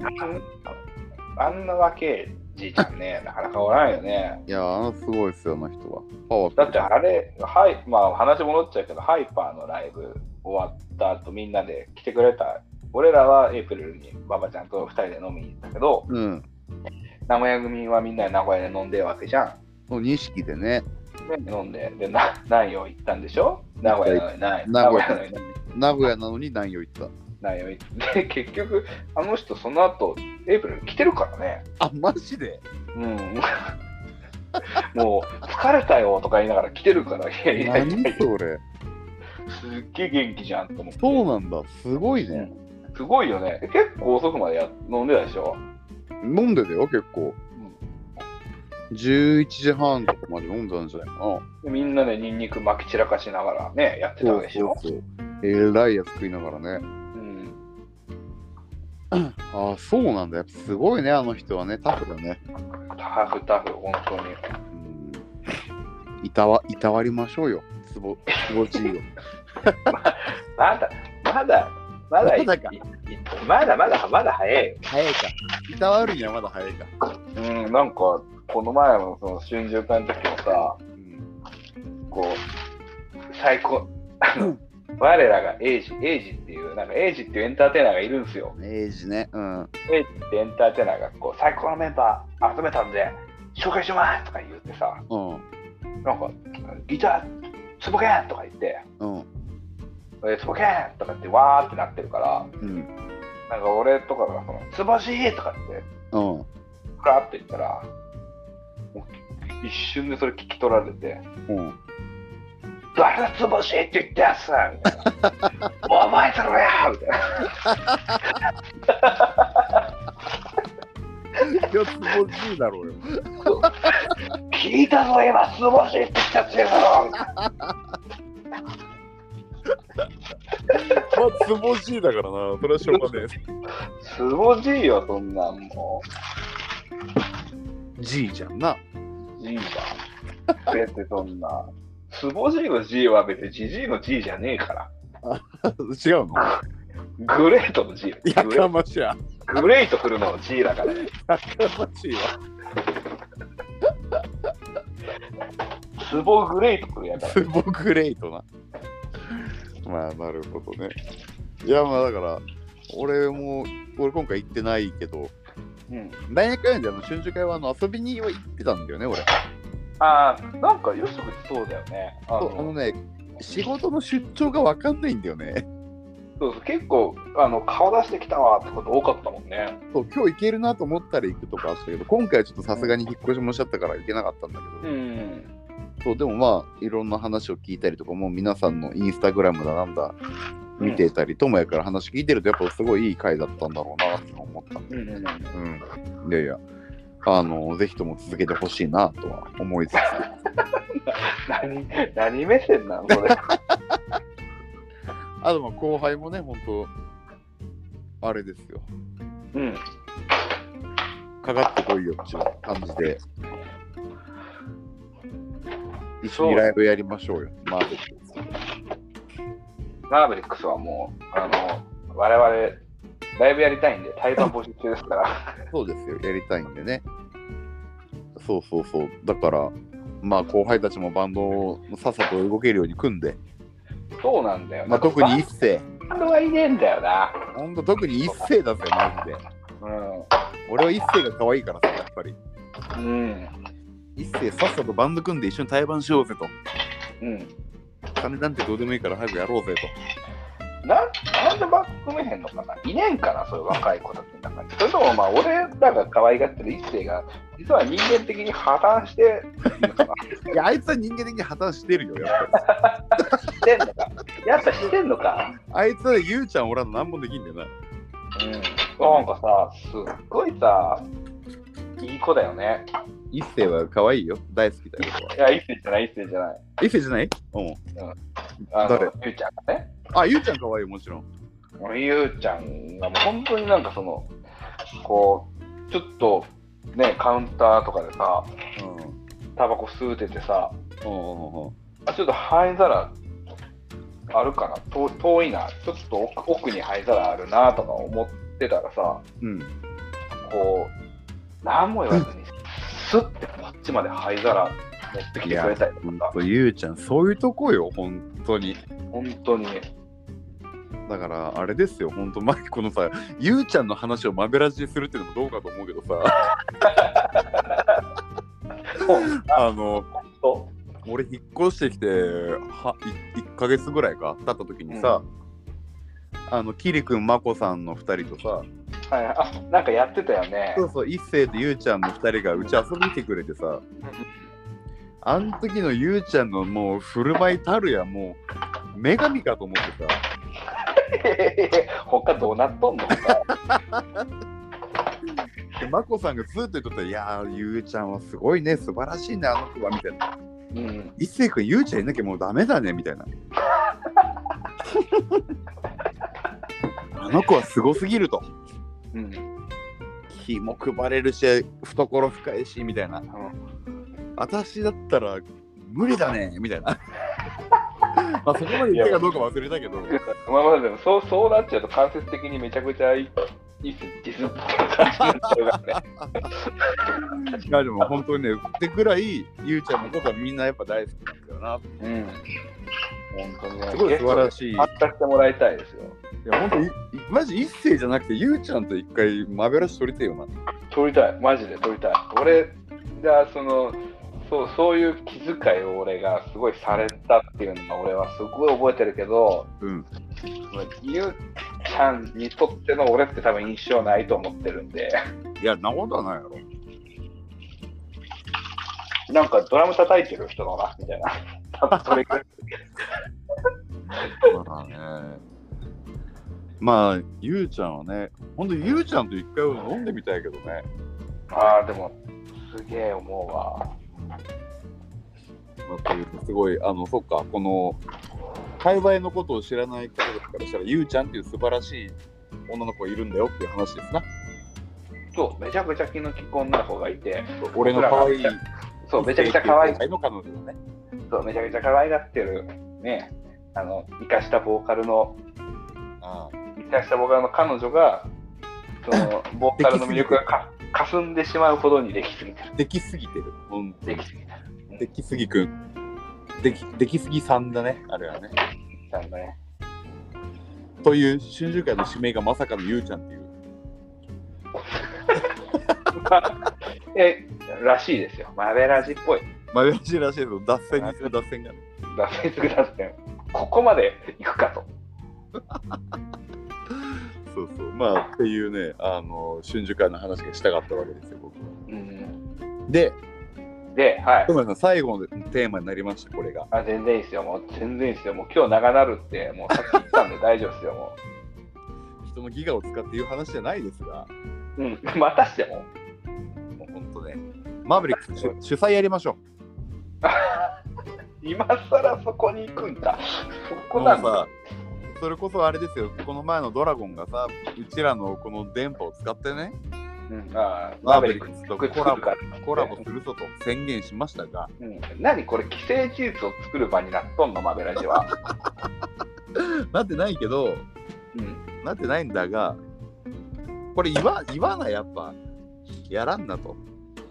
あんなわけじいちゃんね、なかなかおらんよね。いやー、すごいですよ、あの人は。だってあれ、はい、まあ話戻っちゃうけど、ハイパーのライブ終わった後みんなで来てくれた。俺らはエイプリルに馬場ちゃんと2人で飲みに行ったけど、うん。名古屋組はみんなで名古屋で飲んでるわけじゃん。の錦でね、で飲んで、で、な南陽行ったんでしょ？名古屋なのにない。名古屋なのに名古屋なのに南陽行った？南陽行って。で、結局、あの人その後、エイプリル来てるからね。あ、マジで？うん。もう、疲れたよとか言いながら来てるから、いやいやい何や、それ？すっげえ元気じゃんと思って。そうなんだ。すごいね。すごいよね。結構遅くまでや飲んでたでしょ？飲んでたよ、結構。11時半とかまで飲んだんじゃないかな。でみんなでニンニク巻き散らかしながらね、やってたわけでしょ？そう。えらいやつ食いながらね。うん。ああ、そうなんだ。やっぱすごいね、あの人はね。タフだね。タフタフ、本当に。うん。いたわ、いたわりましょうよ。つぼ、つぼじいよ。まだ、まだ、まだ、まだかまだまだ、まだ早いよ。早いか。いたわるにはまだ早いか。うん、なんか、この前のその春秋会の時もさ、うん。こう、最高、あの、我らがエイジ、エイジっていう、なんかエイジっていうエンターテイナーがいるんですよ。エイジね。うん。エイジってエンターテイナーが、こう、最高のメンバー集めたんで、紹介しますとか言ってさ、うん。なんか、ギター、つぼけんとか言って、うん。えつぼけんとかってわーってなってるから、うん。なんか俺とかが、その、つぼしいとかって、うん。ふらって言ったら、一瞬でそれ聞き取られて、うん。誰がつぼしいって言ったやつみたいな。お前だろやみたいな。いや、つぼじいだろうよ。聞いたぞ、今、つぼしいって言ったやつやろまあ、つぼじいだからな。それはしょうがねつぼじいよ、そんなんもえ。じいじゃんな。う。じいだ。別にそんな。つぼじいのじいは別にじじいのじいじゃねえから。違うの？グレートのじい。やグレかましや。グレートフルのじいだから。やかましいわ。つぼグレートフルやから。つぼグレイトな。まあ、なるほどね。いや、まあ、だから、俺も、俺今回行ってないけど、うん。大学会であの春秋会はあの遊びには行ってたんだよね、俺。ああ、なんかよしくそうだよね。あそうあのね、仕事の出張が分かんないんだよね。そうそう結構あの顔出してきたわってこと多かったもんね。そう今日行けるなと思ったら行くとかあったけど、今回はちょっとさすがに引っ越しもしちゃったから行けなかったんだけど、ん。そうでもまあ、いろんな話を聞いたりとか、もう皆さんのインスタグラムだなんだ見てたり、ともやから話聞いてると、やっぱすごいいい回だったんだろうなって思った。うんうんうん。うん。いやいや、あの、ぜひとも続けてほしいなとは思いつつ。何、何目線なのそれ？あとまあ後輩もね、本当あれですよ。うん。かかってこいよっていう感じで。一緒にライブやりましょうよ。マーベリックス。マーベリックスはもう、あの、我々、ライブやりたいんで、対バン募集中ですから。そうですよ。やりたいんでね。そうそうそう。だから、まあ後輩たちもバンドをさっさと動けるように組んで、そうなんだよ。まあ、特に一世。バンドはいねえんだよな。ほんと特に一世だぜ、マジで。俺は一世が可愛いからさ、やっぱり。うん。うん。一世さっさとバンド組んで一緒に対バンしようぜと。うん。金なんてどうでもいいから早くやろうぜと。なんなんでバック組めへんのかな？いねんかな、そういう若い子たちの中に。それとも、まあ、俺らが可愛がってる一世が、実は人間的に破綻してるのかな？いや、あいつは人間的に破綻してるよ、やっぱり。してんのか？やっぱしてんのか？あいつはゆうちゃんおらんの何もできんだよな。うん。なんかさ、すっごいさ、いい子だよね。一世は可愛いよ。大好きだよ。いや、一世じゃない、一世じゃない。一世じゃない？うん。あの誰？ゆうちゃんがね。あ、ゆうちゃん可愛いもちろん。ゆうちゃんがもう本当になんかその、こう、ちょっとね、カウンターとかでさ、うん。タバコ吸うててさ、うんうんうん。あちょっと灰皿あるかな？遠遠いな、ちょっと奥奥に灰皿あるなとか思ってたらさ、うん。こう、何も言わずに、スッてこっちまで灰皿持ってきてくれたりとかゆうちゃん、そういうとこよ、本当に。本当に。だから、あれですよ、本当、前このさ、ゆうちゃんの話をマベラジでするっていうのもどうかと思うけどさ、あの、そ俺、引っ越してきて、は 1, ヶ月ぐらいか、経った時にさ、あの、キリくん、まこさんの2人とさ、う。はい、あ、なんかやってたよねそ。うそう、一星とゆうちゃんの2人がうち遊びに来てくれてさ、あん時のゆうちゃんのもう振る舞いたるや、もう、女神かと思ってさ、他どうなっとんの？か。でまこさんがずっと言っとったら、いやー、ゆうちゃんはすごいね、素晴らしいね、あの子は、みたいな。うん。一星君、ゆうちゃんいなきゃもうダメだね、みたいな。あの子はすごすぎると。うん。気も配れるし、懐深いし、みたいな。私だったら無理だね、みたいな。まあそこまで言ったかどうか忘れたけど、まあまあでもそうそうなっちゃうと間接的にめちゃくちゃいいスっぽい感じになっちゃうからね。いやでも本当にね、ってぐらい、ゆうちゃんのことはみんなやっぱ大好きなんだよな。うん。本当にね。すごい素晴らしい。い参加してもらいたいですよ。や本当に、マジ一世じゃなくて、ゆうちゃんと一回、マベラシ取りてえよな。撮りたい。マジで撮りたい。俺がその、そうそういう気遣いを俺がすごいされたっていうのが俺はすごい覚えてるけど、うん。ゆうちゃんにとっての俺って多分印象ないと思ってるんで、いや、なことはないやろ。なんかドラム叩いてる人だな、みたいな。多分それくらい。まあね。まあ、ゆうちゃんはね、本当にゆうちゃんと一回飲んでみたいけどね。ああ、でも、すげえ思うわ。まあ、というすごい、あの、そっか、この、界隈のことを知らない方からしたら、ゆうちゃんっていう素晴らしい女の子がいるんだよっていう話ですな。そう、めちゃくちゃ気の利く女の子がいて、俺の可愛い。そう、めちゃくちゃ可愛い、の彼女だね。そう、めちゃくちゃ可愛がってる、ね、あの、生かしたボーカルの、あ生かしたボーカルの彼女が、その、ボーカルの魅力がか霞んでしまうほどにできすぎてる。あ、できすぎてる。ほんできすぎてる。できすぎくん。できできすぎさんだね、あれはね。ちゃんとね。という春秋会の指名がまさかのゆうちゃんっていう。え、らしいですよ。マベラジっぽい。まあ、らしいらしいけど、脱線にする脱線がね。脱線する脱線。ここまで行くかと。そうそう。まあ、っていうね、あの、春秋会の話がしたかったわけですよ、僕は。うん。で、で、はい。トさん、最後のテーマになりました、これが。あ全然いいですよ。もう全然いいですよ。もう今日長なるって、もうさっき言ったんで大丈夫ですよ。も人のギガを使って言う話じゃないですが、う。うん。またしても。もう本当マーベリックス主主催やりましょ 今更そこに行くんだ。そう。こなんだ。それこそあれですよ、この前のドラゴンがさ、うちらのこの電波を使ってね、うん、ああマーベリックスと作コラボコラボするぞと宣言しましたが、うん、何これ、既成事実を作る場になっとんの、マベラジは。なってないけど、うん、なってないんだが、これ言わ言わな、やっぱ、やらんなと。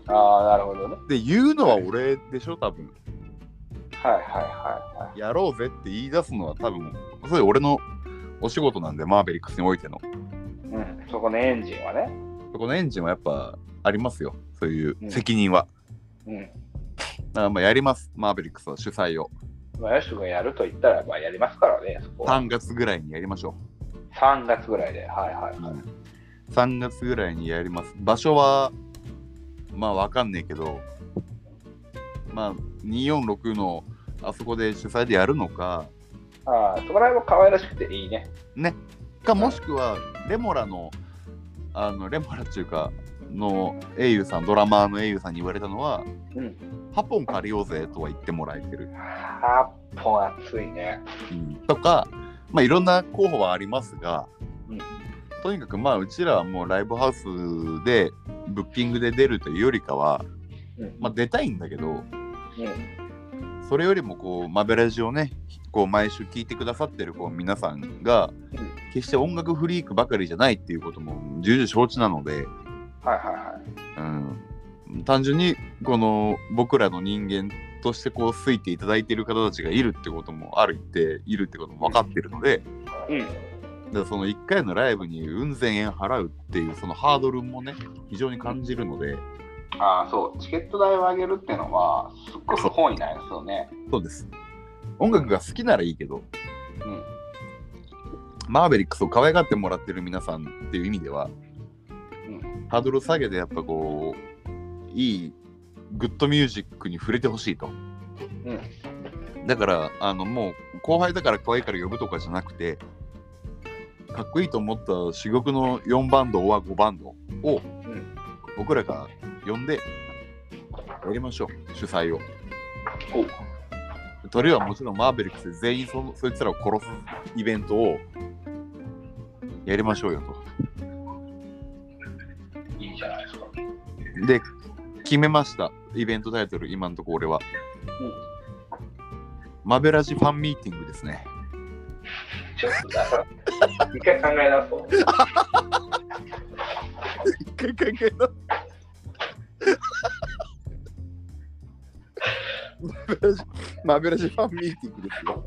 ああ、なるほどね。で、言うのは俺でしょ、多分。はいはいはいはい。やろうぜって言い出すのは多分、それ俺のお仕事なんで、マーベリックスにおいての。うん、そこのエンジンはね。そこのエンジンはやっぱありますよ、そういううん責任は。うん。だからまあやります、マーベリックスは主催を。まあ、よし君がやると言ったら、まあ、やりますからね、そこは。3月ぐらいにやりましょ3月ぐらいで。はいはい。う。3月ぐらいにやります。場所は、まあわかんねえけど、まあ246のあそこで主催でやるのか、ああ、そこら辺も可愛らしくていいね。かもしくはレモラの、あのレモラっていうか、の英雄さん、ドラマーの英雄さんに言われたのは、うん。8本借りようぜとは言ってもらえてる。8本熱いね。とか、まあ、いろんな候補はありますが、うんとにかくまあうちらはもうライブハウスでブッキングで出るというよりかは、うん。まあ、出たいんだけどうん。それよりもこうマベラジをねこう毎週聞いてくださってるこう皆さんがうん決して音楽フリークばかりじゃないっていうことも重々承知なので、はいはいはい。うん、単純にこの僕らの人間としてこう好いていただいている方たちがいるってこともある一定いるってことも分かってるので、うん。その1回のライブにうん千円払うっていうそのハードルもね非常に感じるのでああ、そう。チケット代を上げるっていうのは、すっごく本意なんですよね。そうです音楽が好きならいいけどうん。マーベリックスを可愛がってもらってる皆さんっていう意味ではうん。ハードル下げてやっぱこういいグッドミュージックに触れてほしいとうん。だからあのもう後輩だから可愛いから呼ぶとかじゃなくてかっこいいと思った珠玉の4バンドは5バンドをうん。僕らが呼んでやりましょう主催をおう鳥はもちろんマーベリックスで全員そそいつらを殺すイベントをやりましょうよと。いいじゃないですか。で決めました。イベントタイトル今のところ俺は。マベラジファンミーティングですね。ちょっとだから、一回考え直そう。一回考えなマベマベラジファンミーティングですよ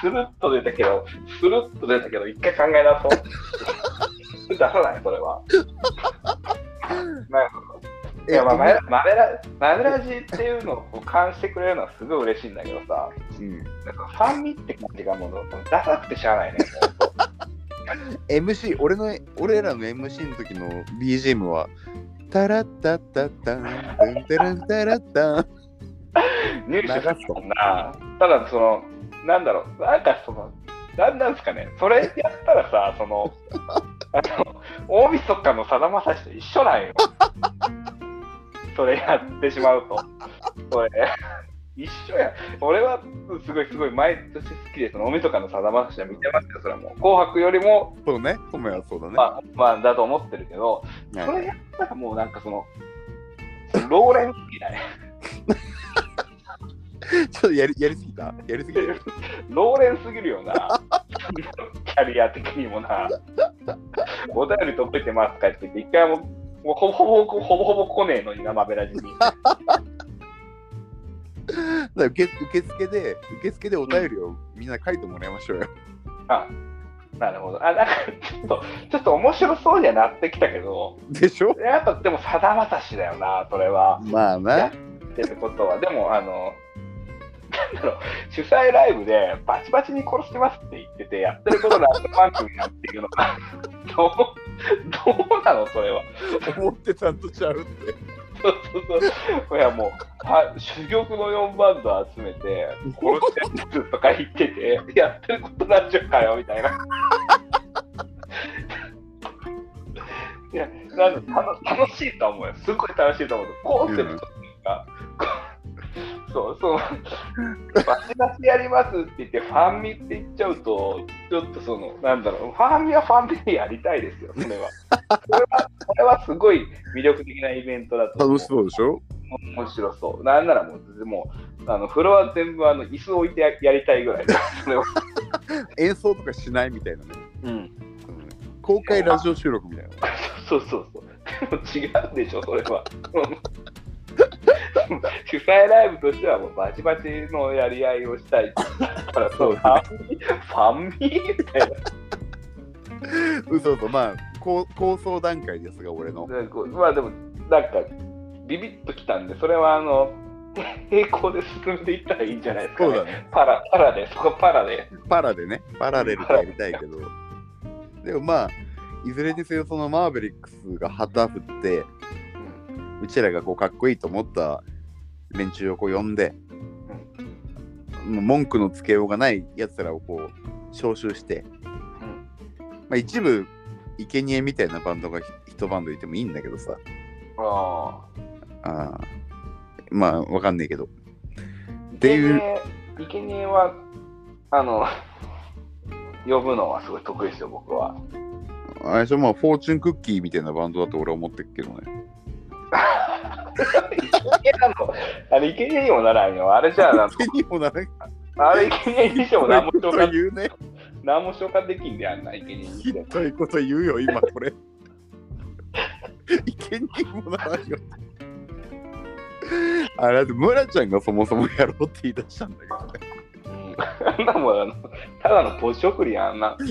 スルッと出たけど、スルッと出たけど、一回考え直そう。出さない、それは。なるほど。いや、まあ、マベラマベラマベラジっていうのを感じてくれるのはすごい嬉しいんだけどさ、うんなんかファンミって感じがもうダサくてしゃあないね。MC 俺の俺らの MC の時の BGM はタラッタッタッタンタンタランタラッタン入手するもんな。ただ、その、なんだろう、なんかその、なんなんですかね、それやったらさ、その、あの、大晦日のさだまさしと一緒なんよ。それやってしまうと。それ、一緒や。俺はすごいすごい毎年好きで、その大晦日のさだまさしは見てますよ、それはもう。紅白よりも、そうねトモヤはそうだね、まあ、まあ、だと思ってるけど、はいそれやったらもうなんかその、ローレン好きだね。ちょっとやりやりすぎた？やりすぎた？ローレンすぎるよな。キャリア的にもな。お便り届いてますかって言って、一回も、もうほぼほぼ、ほぼほぼ来ねえのにな、マベラジに。だ受け受付で受付でお便りをみんな書いてもらいましょうよ、あ、なるほど。あ、なんか、ちょっと、ちょっと面白そうにはなってきたけど、でしょ？やっぱでも、さだまさしだよな、それは。まあな。ってることは、でも、あの、なんだろう、主催ライブでバチバチに殺してますって言ってて、やってることが後番組なんていうのが、どう、どうなの、それは。思ってたんとちゃうってそうそうそう。いやもう、は珠玉の4バンド集めて、殺してるとか言ってて、やってることなんじゃかよ、みたいな。いや、なんか楽楽しいと思うよ。すごい楽しいと思う。コンセプトっていうか、そうそう、バチバチやりますって言って、ファンミって言っちゃうと、ちょっとその、なんだろう、ファンミはファンミでやりたいですよ、それは。これは、これはすごい魅力的なイベントだと思う。楽しそうでしょ？面白そう。なんならもう、もうあのフロア全部あの椅子置いてややりたいぐらいだ。それは演奏とかしないみたいなね。うん。うん公開ラジオ収録みたいな。そうそうそう。でも違うでしょ、それは。主催ライブとしてはもうバチバチのやり合いをしたい。だからそう、ファンミファンミみたいな。嘘嘘、まあ、こう構想段階ですが、俺の。まあでも、なんか、ビビッときたんで、それはあの、並行で進んでいったらいいんじゃないですか、ね。そうだね。パラ、パラで、そこパラで。パラでね、パラレルでやりたいけど。でもまあ、いずれにせよ、そのマーベリックスが旗振って、うちらがこうかっこいいと思った連中をこう呼んで、もう文句のつけようがないやつらをこう招集して、まあ、一部、生贄みたいなバンドがひ一バンドいてもいいんだけどさ、ああ。まあ、わかんないけど。っていいう、う。生贄は、あの、呼ぶのはすごい得意ですよ、僕は。あれまあ、フォーチュンクッキーみたいなバンドだと俺は思ってるけどね。生贄なのあれ、生贄にもならんよ。あれじゃあ、なんか手にもならんあれ、生贄にしても何も消化と言うね。何も消化できんであんな、生贄にし。ひどいこと言うよ、今これ。いけにもならんよ。あれだって、村ちゃんがそもそもやろうって言い出したんだけどね。うん あんなもんあの、ただのポジ送りやん、あんな。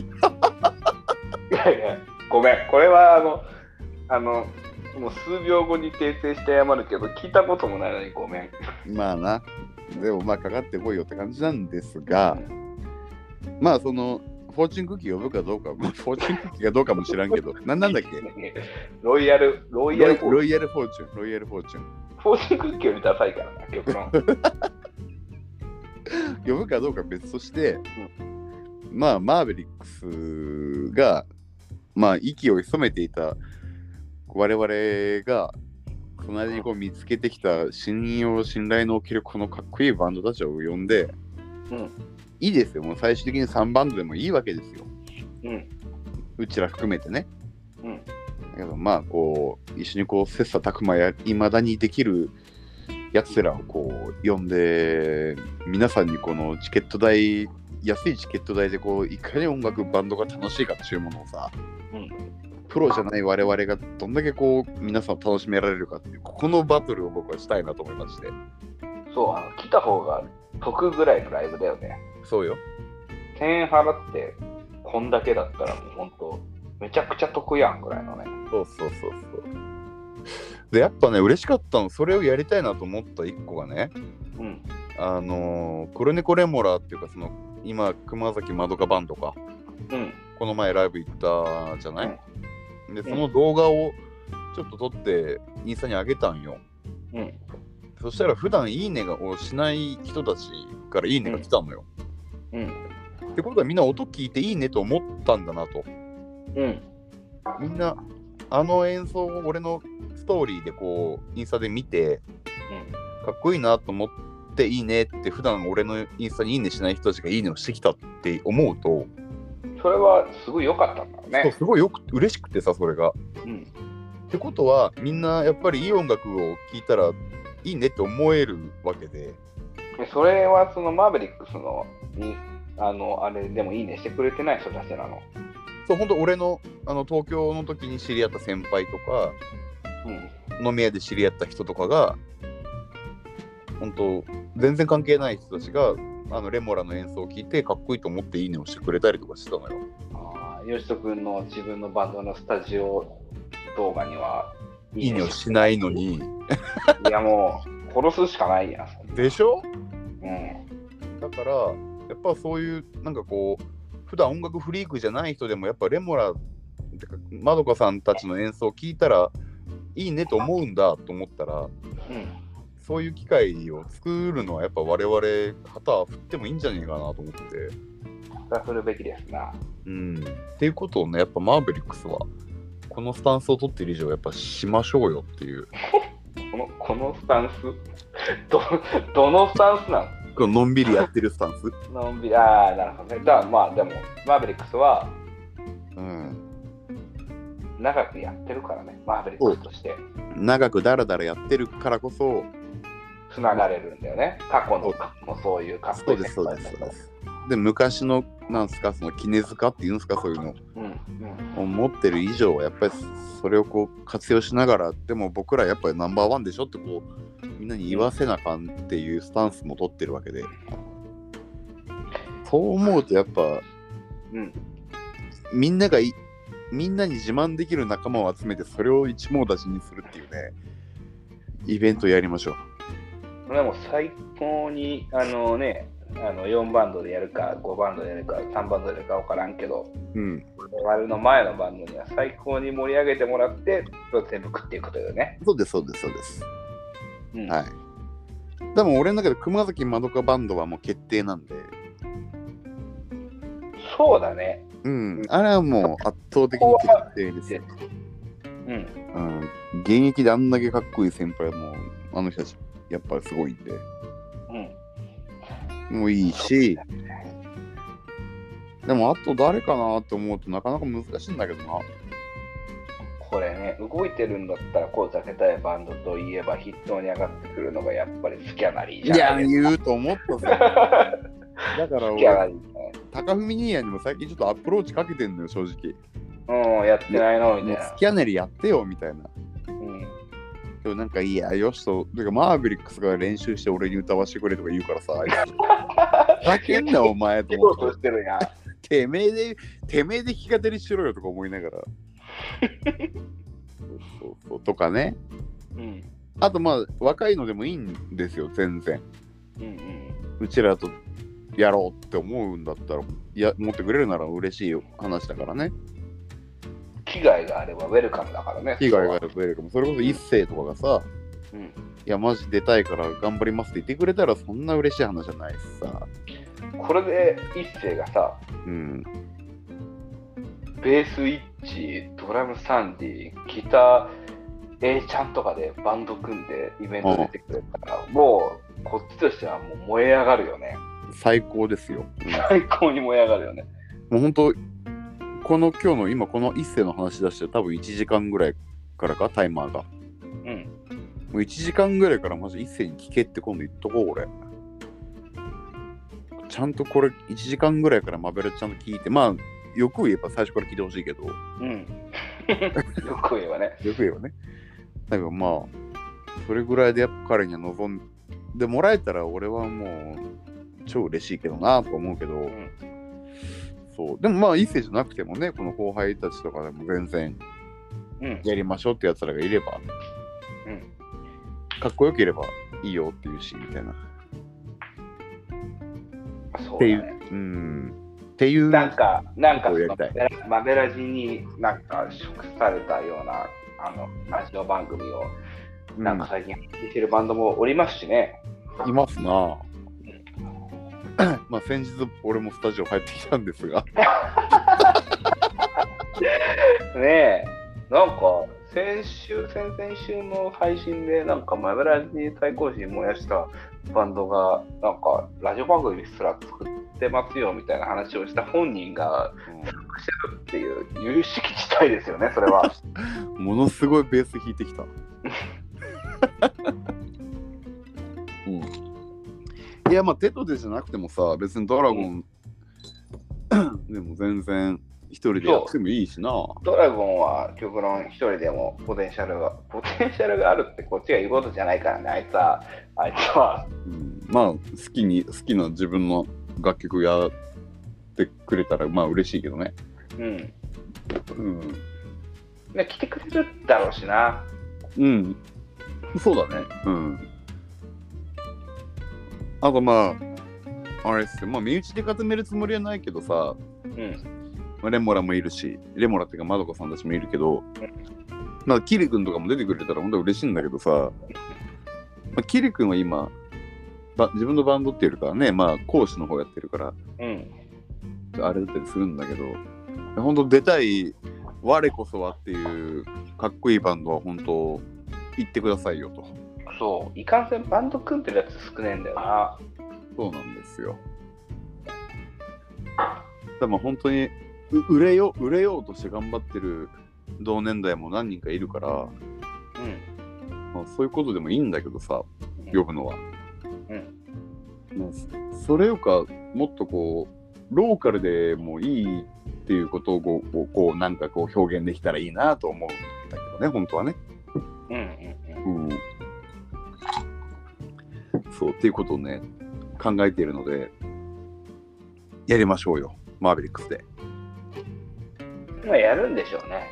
いやいや、ごめん、これはあの、あの、もう数秒後に訂正して謝るけど、聞いたこともないのにごめん。まあな。でもまあかかってこいよって感じなんですが、まあその、フォーチュンクッキー呼ぶかどうか、まあ、フォーチュンクッキーがどうかも知らんけど、なんなんだっけ？ロイヤル、ロイヤルフォーロイヤルフォーチュン、ロイヤルフォーチュン。フォーチュンクッキーよりダサいからな、極論。呼ぶかどうか別として、まあマーベリックスがまあ息を潜めていた我々がその間にこう見つけてきた信用信頼のおけるこのかっこいいバンドたちを呼んで、うんいいですよもう最終的に3バンドでもいいわけですようん。うちら含めてねうん。だけどまあこう一緒にこう切磋琢磨やいまだにできるやつらをこう呼んで皆さんにこのチケット代安いチケット代でこういかに音楽バンドが楽しいかっていうものをさうん。プロじゃない我々がどんだけこう皆さんを楽しめられるかっていうここのバトルを僕はしたいなと思いましてそう、あの来た方が得ぐらいのライブだよね。そうよ1000円払って、こんだけだったらもう本当、めちゃくちゃ得やんぐらいのね。そうそうそうそうでやっぱね嬉しかったのそれをやりたいなと思った一個がねうん。あのー、クロネコレモラーっていうかその今熊崎まどかバンドかうん。この前ライブ行ったじゃない、でその動画をちょっと撮ってインスタに上げたんようん。そしたら普段いいねをしない人たちからいいねが来たのよ、うん。ってことはみんな音聞いていいねと思ったんだなとうん。みんなあの演奏を俺のストーリーでこうインスタで見てかっこいいなと思っていいねって普段俺のインスタにいいねしない人たちがいいねをしてきたって思うと、それはすごい良かったんだろうそうね。すごいよく嬉しくてさそれが。うん。ってことはみんなやっぱりいい音楽を聴いたらいいねって思えるわけででそれはそのマーベリックスのにあのあれでもいいねしてくれてない人たちなの？そう本当俺のあの東京の時に知り合った先輩とかうん。飲み屋で知り合った人とかが本当全然関係ない人たちがあのレモラの演奏を聴いてかっこいいと思っていいねをしてくれたりとかしてたのよ。ああ、よしとくんの自分のバンドのスタジオ動画には、いいねをしないのに。いやもう、殺すしかないやん。でしょ？うん。だからやっぱそういうなんかこう普段音楽フリークじゃない人でもやっぱレモラてかまどかさんたちの演奏を聞いたらいいねと思うんだと思ったらうん。そういう機会を作るのはやっぱ我々旗振ってもいいんじゃねえかなと思って。それはするべきですな。うん、っていうことをねやっぱマーベリックスはこのスタンスを取ってる以上やっぱしましょうよっていう。このこのスタンス？どどのスタンスなこののんびりやってるスタンス？ののんびり。ああなるほどね。だまあでもマーベリックスはうん。長くやってるからねマーベリックスとして。長くダラダラやってるからこそつながれるんだよね。過去のもそういうかっこそいういですそうですそうです。で昔のなんすかその絹塚っていうんですかそういうの。うんうん。を持ってる以上はやっぱりそれをこう活用しながらでも僕らやっぱりナンバーワンでしょってこうみんなに言わせなあかんっていうスタンスも取ってるわけで。そう思うとやっぱうん。みんながいみんなに自慢できる仲間を集めてそれを一網打尽にするっていうねイベントやりましょうでも最高にあのねあの4バンドでやるか5バンドでやるか3バンドでやるか分からんけどうん。我々の前のバンドには最高に盛り上げてもらって全部食っていくというね、そうですそうですそうです。うん。はい。でも俺の中で熊崎まどかバンドはもう決定なんで。そうだね。うん。あれはもう圧倒的に決定です。ようん。うん、現役であんだけかっこいい先輩はもうあの人たちやっぱりすごいんで。うん。もういいし。でもあと誰かなと思うとなかなか難しいんだけどな。これね動いてるんだったらこう避けたいバンドといえば筆頭に上がってくるのがやっぱりスキャナリーじゃないです言うと思ったぜ。だかから俺高文兄やにも最近ちょっとアプローチかけてんのよ正直。うんやってないのみたいスキャネルやってよみたいなな、うん、でもなんかいやよしとてかマーベリックスが練習して俺に歌わせてくれとか言うからさあいつ叫んなお前と仕思って事してるやんてめえで、てめえで弾き語りしろよとか思いながら。そうそうそうとかね。うんあとまあ、若いのでもいいんですよ、全然。うんうんうちらとやろうって思うんだったら、いや、持ってくれるなら嬉しい話だからね。危害があればウェルカムだからね。被害があるとかも、それこそ一世とかがさ、うん。いや、マジ出たいから頑張りますって言ってくれたら、そんな嬉しい話じゃないしさ。これで一世がさうん。ベースイッチドラムサンディギター A ちゃんとかでバンド組んでイベント出てくれたらもうこっちとしてはもう燃え上がるよね。最高ですよ。うん。最高に燃え上がるよね。もう本当、この今日の今この一世の話出して多分1時間ぐらいからか、タイマーが。うんもう1時間ぐらいからマジ一斉に聞けって今度言っとこう、俺。ちゃんとこれ1時間ぐらいからマベルちゃんと聞いて、まあ、よく言えば最初から聞いてほしいけど、ようん よく言えばねく言えばね。だけどまあ、それぐらいでやっぱ彼には望んでもらえたら俺はもう超嬉しいけどなと思うけど、んそう。でもまあ一世じゃなくてもね、この後輩たちとかでも全然うんやりましょうってやつらがいれば、うんかっこよければいいよっていうし、みたいな。そうっていう、うん。っていう、なんかなんかマベラジになんか食されたようなあのラジオ番組をうんなんか最近聞いてるバンドもおりますしね、いますな。まあ先日俺もスタジオ入ってきたんですが、ねえ、なんか先週、先々週の配信で、なんかマブラジに対抗心燃やしたバンドが、なんかラジオ番組すら作ってますよみたいな話をした本人がしてるっていう、有識事態ですよね、それは。ものすごいベース弾いてきた。うん、いやまあテトでじゃなくてもさ別にドラゴン、でも全然一人でやってもいいしな。ドラゴンは極論一人でもポテンシャルが、ポテンシャルがあるってこっちが言うことじゃないからね、あいつは。あいつは。うん、まあ好きに好きな自分の楽曲やってくれたらまあ嬉しいけどね。うん。うん。ね、来てくれるだろうしな。うん。そうだね。うん。あとまあ、あれっすよ。まあ身内で固めるつもりはないけどさ、うん。まあレモラもいるし、レモラっていうかまどかさんたちもいるけど、まあキリ君とかも出てくれたら本当は嬉しいんだけどさ、まあ、キリ君は今、ば自分のバンドっていうかはね、まあ講師の方やってるから、うん。あれだったりするんだけど、本当出たい我こそはっていうかっこいいバンドは本当言ってくださいよと。そう、いかんせんバンド組んでるやつ少ねえんだよな。そうなんですよ。でも本当にう売れよ売れようとして頑張ってる同年代も何人かいるから、うん。まあ、そういうことでもいいんだけどさ呼ぶのは。うん。まあ、それよかもっとこうローカルでもいいっていうことをこうこうなんかこう表現できたらいいなと思うんだけどね本当はね。うんうんうん。うん。そうっていうことをね考えているのでやりましょうよマーベリックスで。まあ、やるんでしょうね。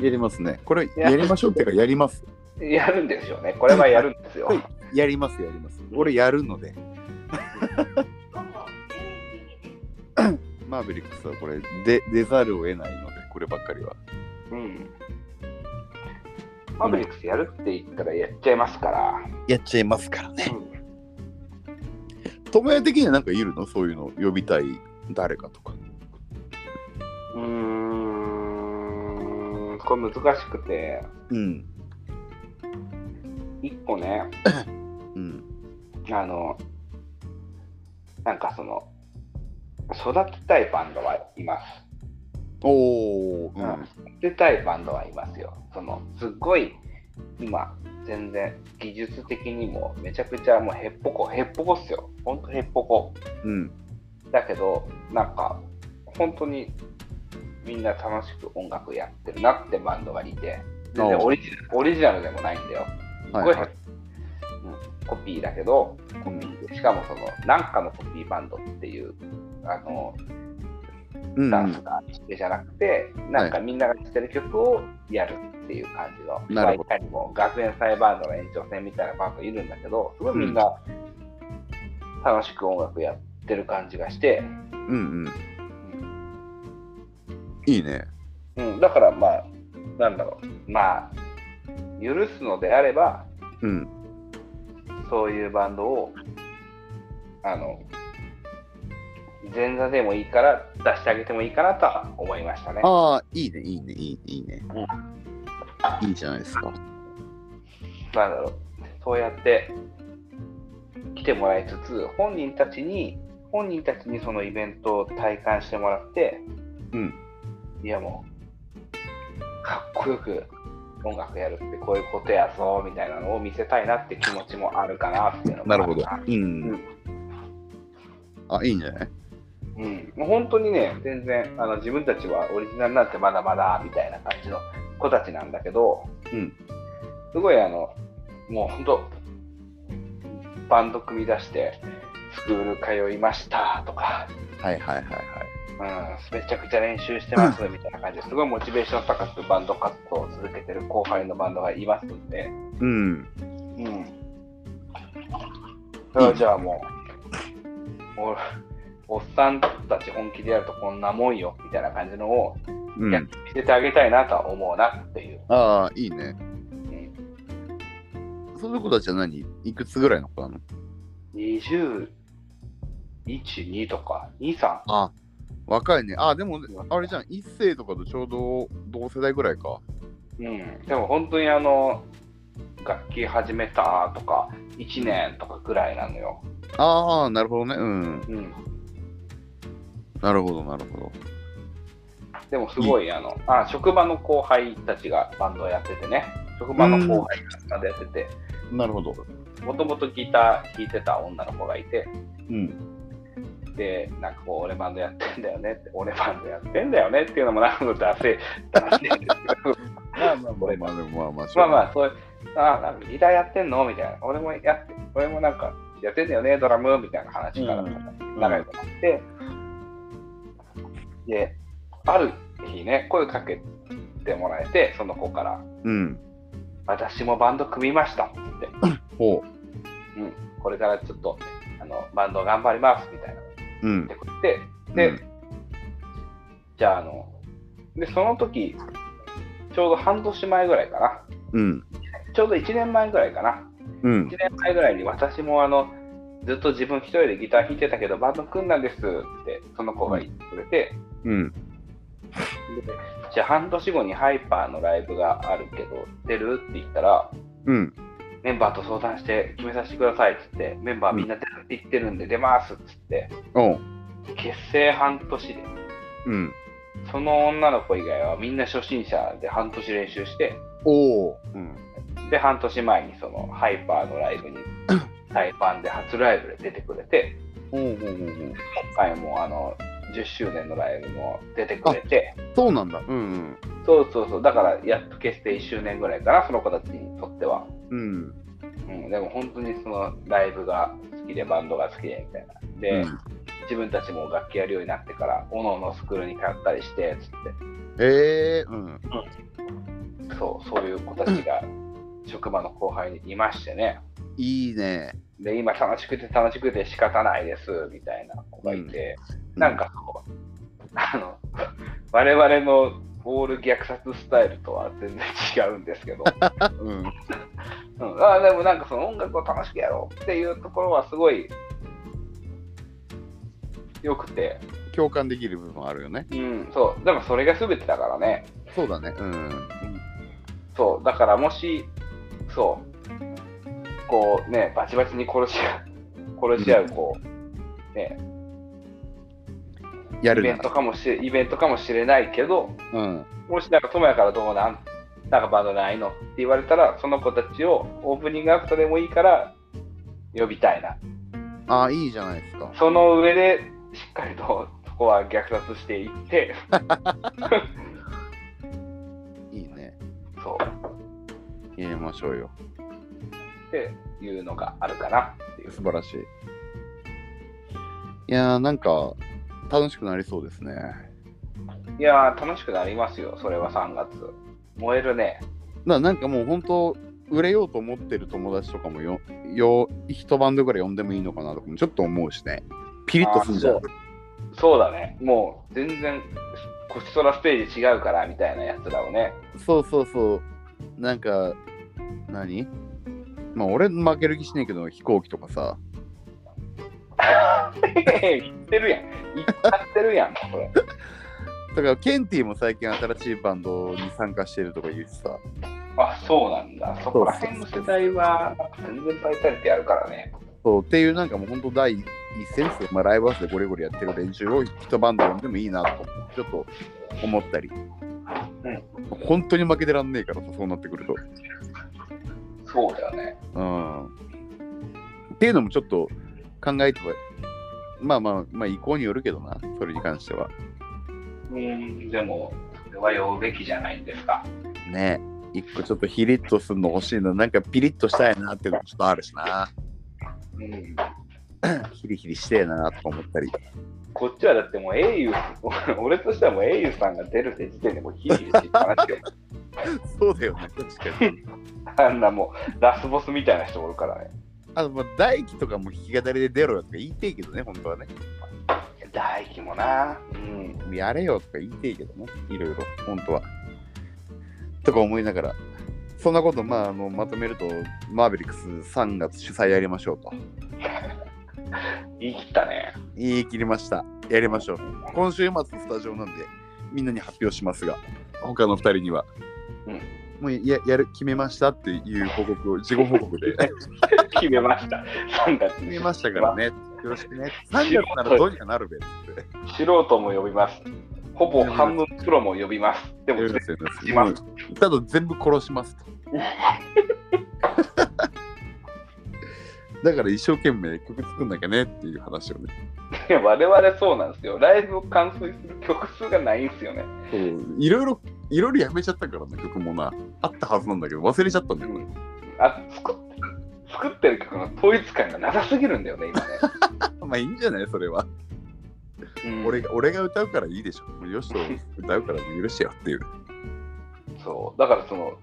やりますね。これややりましょうっていうかやります。やるんでしょうね。これはやるんですよ。はいやりますやります。俺やるので。マーベリックスはこれで出ざるを得ないのでこればっかりは。うん。マーベリックスやるって言ったらやっちゃいますから。やっちゃいますからね。うん友也的にはなんかいるのそういうの呼びたい誰かとか。うーん、これ難しくて、うん。一個ね、うん。あの、なんかその、育てたいバンドはいます。おー。うん育てたいバンドはいますよ。その、すっごい、今、全然。技術的にもめちゃくちゃもうへっぽこ、へっぽこっすよ。ほんとへっぽこ。うん。だけど、なんか、本当にみんな楽しく音楽やってるなってバンドがいて、全然オリジオリジナルでもないんだよ。すごい、はいはいうん、コピーだけど、コピーで。しかもその、なんかのコピーバンドっていう、あの、うんダンスがあってじゃなくて、なんかみんなが知ってる曲をやるっていう感じの、なるほど。まあいかにも学園祭バンドの延長線みたいなバンドいるんだけど、すごいみんな楽しく音楽やってる感じがして、うん。うん。いいね。うん、だからまあ、なんだろう、まあ、許すのであれば、うん。そういうバンドを、あの、前座でもいいから出してあげてもいいかなとは思いましたね。ああ、いいね、いいね、いいね、いいね。いいじゃないですか。なんだろう、そうやって来てもらいつつ、本人たちに、本人たちにそのイベントを体感してもらって、うん。いやもう、かっこよく音楽やるってこういうことやぞみたいなのを見せたいなって気持ちもあるかなっていうのもなるほどあ。ううんん。あ、いいんじゃない？うん、もう本当にね、全然あの自分たちはオリジナルなんてまだまだみたいな感じの子たちなんだけど、うんすごいあの、もう本当、バンド組み出して、スクール通いましたとか、はいはいはいはい。うん、めちゃくちゃ練習してますみたいな感じですごいモチベーション高くバンド活動を続けてる後輩のバンドがいますんで、うん。うん。じゃあもう、お おっさんたち本気でやるとこんなもんよみたいな感じのをうん。やって見せてあげたいなとは思うなっていう。ああ、いいね。うん、その子たちは何？いくつぐらいの子なの？21、2とか、2、3。あ、若いね。あ、でも、あれじゃん、一世とかとちょうど同世代ぐらいか。うん。でも本当にあの、楽器始めたとか、1年とかぐらいなのよ。ああ、なるほどね。うん。うん。なるほど、なるほど。でもすごい、あの、あ、職場の後輩たちがバンドをやっててね。職場の後輩がバンドやってて、なるほど。もともとギター弾いてた女の子がいて、うん。で、なんかこう、俺バンドやってんだよねって、俺バンドやってんだよねっていうのもなんかダセー話なんですけど、まあまあまあまあ、まあまあ、まあまあ、そういう、あ、なんかギターやってんの？みたいな。俺もやって、俺もなんかやってんだよね、ドラム？みたいな話からうん。仲良くなって、で、ある日ね、声かけてもらえて、その子から、うん。私もバンド組みましたって言って、ほうん、これからちょっとあのバンド頑張りますみたいなう。うんって。言って、で、うんじゃあ、あの、で、その時、ちょうど半年前ぐらいかな。うん。ちょうど1年前ぐらいかな。うん1。年前ぐらいに私もあの、ずっと自分一人でギター弾いてたけど、バンド組んだんですって、その子が言ってくれて、うん。でじゃあ半年後にハイパーのライブがあるけど、出るって言ったら、うん。メンバーと相談して決めさせてくださいっつって、メンバーみんな出るって言ってるんで出ますっつって、おう。結成半年で、うん。その女の子以外はみんな初心者で半年練習して、おお。うん。で、半年前にそのハイパーのライブに、タイパンで初ライブで出てくれて、今回もあの、10周年のライブも出てくれて、そうなんだ。うんそうそうそう、だからやっと結成1周年ぐらいかな、その子たちにとっては。うん。うん。うん、でも本当にそのライブが好きで、バンドが好きでみたいな。で、うん自分たちも楽器やるようになってから、おのおのスクールに通ったりして、つっええうん。て、そう、そういう子たちが職場の後輩にいましてね。いいね。で、今楽しくて楽しくて仕方ないです、みたいな子がいて、なんかこう、あの、我々のボール虐殺スタイルとは全然違うんですけど、うん。うん、あでもなんかその音楽を楽しくやろうっていうところはすごい良くて、共感できる部分あるよね。うん、そう、でもそれが全てだからね、そうだね。うん。そう、だからもし、そう、こうね、バチバチに殺し合う、殺し合う、こう、ね、やるなイベントかもしれイベントかもしれないけど、うん。もしなんか友也からどうなんなんかバンドないのって言われたら、その子たちをオープニングアクトでもいいから呼びたいな。ああ、いいじゃないですか。その上でしっかりとそこは虐殺していって、いいね。そう、入れましょうよ。っていうのがあるかなっていう。素晴らしい。いやー、なんか、楽しくなりそうですね。いやー、楽しくなりますよ、それは3月。燃えるね。だなんかもう本当、売れようと思ってる友達とかもよ、よ一バンドぐらい呼んでもいいのかなとかもちょっと思うしね。ピリッとすんじゃんあ。そうだね。もう全然、こちそらステージ違うからみたいなやつらをね。そうそうそう。なんか、何？まあ俺負ける気しねえけど、飛行機とかさ。言ってるやん。言っちゃってるやん、これ。だからケンティも最近新しいバンドに参加してるとか言うしさ。あ、そうなんだ。そこら辺の世代は全然バイタリティあるからね。そうっていうなんかもう本当第一線ですよ。まあライブハウスでゴリゴリやってる練習を一バンド呼んでもいいなとかちょっと思ったり。本当に負けてらんねえからさ、そうなってくると。そうだよね。うん。っていうのもちょっと考えては、まあまあ、まあ意向によるけどな、それに関しては。うん、でも、それは呼ぶべきじゃないんですか。ね一個ちょっとヒリッとするの欲しいの、なんかピリッとしたいなっていうのもちょっとあるしな。うん。ヒリヒリしてえなとか思ったり。こっちはだってもう、英雄、俺としてはもう英雄さんが出るって時点でもうヒリヒリしっぱなしよ。そうだよね、確かに。あんなもう、ラスボスみたいな人おるからね。あの、まあ、大輝とかも弾き語りで出ろよとか言いてえけどね、本当はね。大輝もな。うん。やれよとか言いてえけどね、いろいろ、本当は。とか思いながら、そんなこと、まあ、あのまとめると、マーベリックス3月主催やりましょうと。言い切ったね。言い切りました。やりましょう。今週末のスタジオなんで、みんなに発表しますが、他の2人には、うんもうややる決めましたっていう報告を、事後報告で 決めました。3月に決めましたからね。よろしくね。3月ならどうにかなるべって。素人も呼びます。ほぼ半分プロも呼びます。でも、ただ全部殺しますと。だから一生懸命曲作んなきゃねっていう話をね。然我々そうなんですよ。ライブを完遂する曲数がないんですよね。そういろいろ、いろいろやめちゃったからね、曲もな。あったはずなんだけど、忘れちゃったんだよね。あ作っ作ってる曲の統一感がなさすぎるんだよね、今ね。まあいいんじゃないそれは。うん俺が俺が歌うからいいでしょ。よしと歌うから許してよっていう。そう。だからその、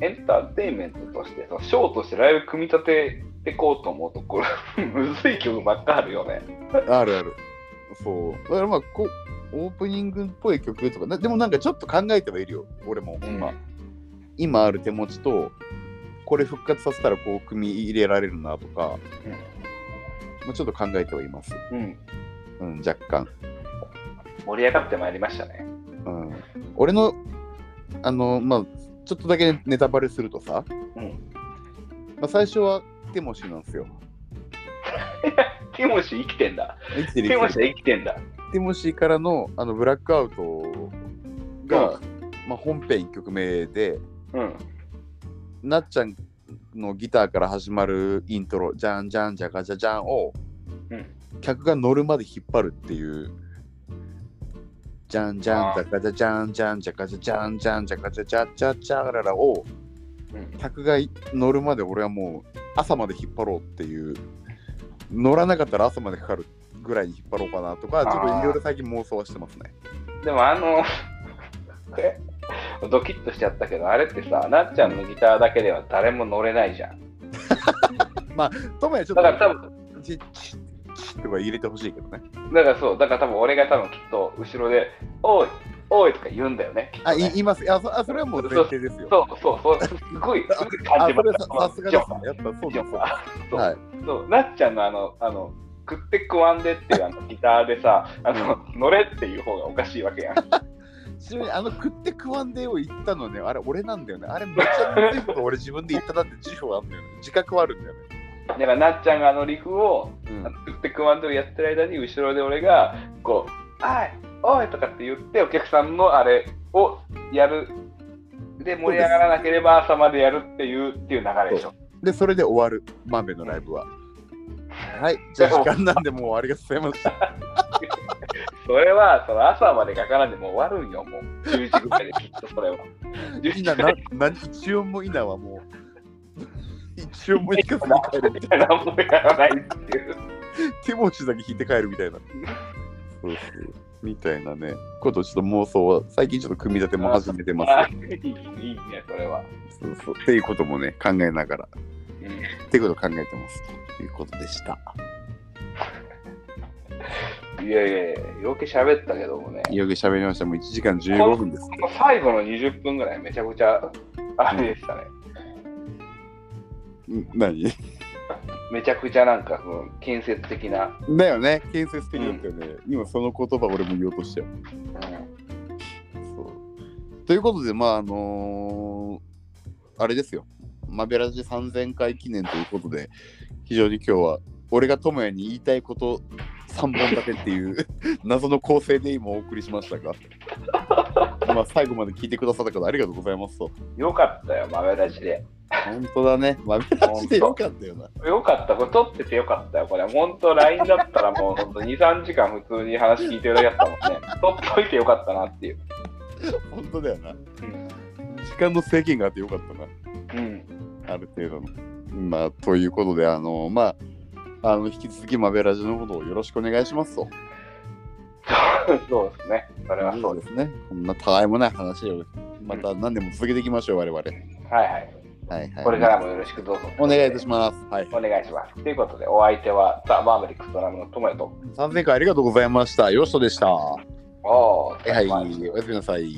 エンターテインメントとして、そのショーとしてライブ組み立てていこうと思うと、これ、むずい曲ばっかあるよね。あるある。そう。だからまあこう、オープニングっぽい曲とか、なでもなんかちょっと考えてはいるよ。俺も今。うん今ある手持ちと、これ復活させたらこう組み入れられるなとか、まあ、ちょっと考えてはいます。うん。うん、若干。盛り上がってまいりましたね。うん。俺の、あの、まあ、ちょっとだけネタバレするとさ、うん。まあ、最初はティモシーなんですよ。ティモシー生きてんだ。生きてるティモシー生きてんだ。ティモシーからのあのブラックアウトが、まあ、本編1曲目で、うん。なっちゃんのギターから始まるイントロ、じゃんじゃんじゃかじゃじゃんを、うん客が乗るまで引っ張るっていう、じゃんじゃんじゃかじゃじゃんじゃんじゃかじゃじゃんじゃんじゃかじゃじゃじゃじゃららを、うん。客が乗るまで俺はもう朝まで引っ張ろうっていう、乗らなかったら朝までかかるぐらいに引っ張ろうかなとか、ちょっといろいろ最近妄想はしてますね。でもあの、え ドキッとしちゃったけど、あれってさ、なっちゃんのギターだけでは誰も乗れないじゃん。ともやちょっだから多と、分、チッチッチッとか入れてほしいけどね。だからそう、だから多分俺が多分きっと後ろで、おい、おいとか言うんだよね。きっとあ、言います。あそあ、それはもう前提ですよ。そうそうそう、すごい、すごい感、じました。さすがです。やっぱそうです。そうはい。そう、なっちゃんのあの、あの、食って食わんでっていうあのギターでさ、あの、乗れっていう方がおかしいわけやん。ちなみにあの食って食わんでを言ったのね、あれ俺なんだよね。あれめちゃむずいこと俺自分で言ったなって自負はあるんだよね。自覚はあるんだよね。だからなっちゃんがあのリフを、うんあの食って食わんでをやってる間に後ろで俺が、こう、あい、おいとかって言ってお客さんのあれをやる。で、盛り上がらなければ朝までやるっていうっていう流れでしょ。で、それで終わる、マンベのライブは。はい、じゃあ時間なんでもう終わりがございました。それは、その朝までかからんでもう終わるんよ、もう。10時ぐらいできっとそれは。10時いな、ぐらないな、一音もいなはもう、一音も弾かずに帰るみたいな。何もやらないっていう。手持ちだけ弾いて帰るみたいな。そうそう。みたいなね、ことちょっと妄想は、最近ちょっと組み立ても始めてます。あいいいいね、それは。そうそう。っていうこともね、考えながら、うんっていうことを考えてますということでした。いやいやいや、よけ喋ったけどもね。よく喋りました。もう1時間15分です。最後の20分ぐらいめちゃくちゃ、あれでしたね。ん何？めちゃくちゃなんか、うん建設的な。だよね、建設的だったよね。今その言葉俺も言おうとしたよ。うんそうということで、まああのーあれですよ。マベラジ3000回記念ということで、非常に今日は俺が智也に言いたいこと3本立てっていう 謎の構成で今お送りしましたが、まあ最後まで聞いてくださった方ありがとうございますと。よかったよ、豆出しで。本当だね。マベラジでよかったよな。よかった、これ撮っててよかったよ。これ、本当 LINE だったらもう本当2、3時間普通に話聞いてるだけだったもんね。撮っといてよかったなっていう。本当だよな。うん。時間の制限があってよかったな。うん。ある程度の。まあ、ということで、あの、まあ、あの引き続きマベラジのことをよろしくお願いしますと。そうですね。それはそうです。すね。こんなたわいもない話をまた何でも続けていきましょう、我々。はいはいはい。はい。これからもよろしくどうぞ。お願いいたします。はい。お願いします。ということで、お相手はザ・マーメリックスドラムの友也と。3000回ありがとうございました。よしとでした。はおー、いはい。おやすみなさい。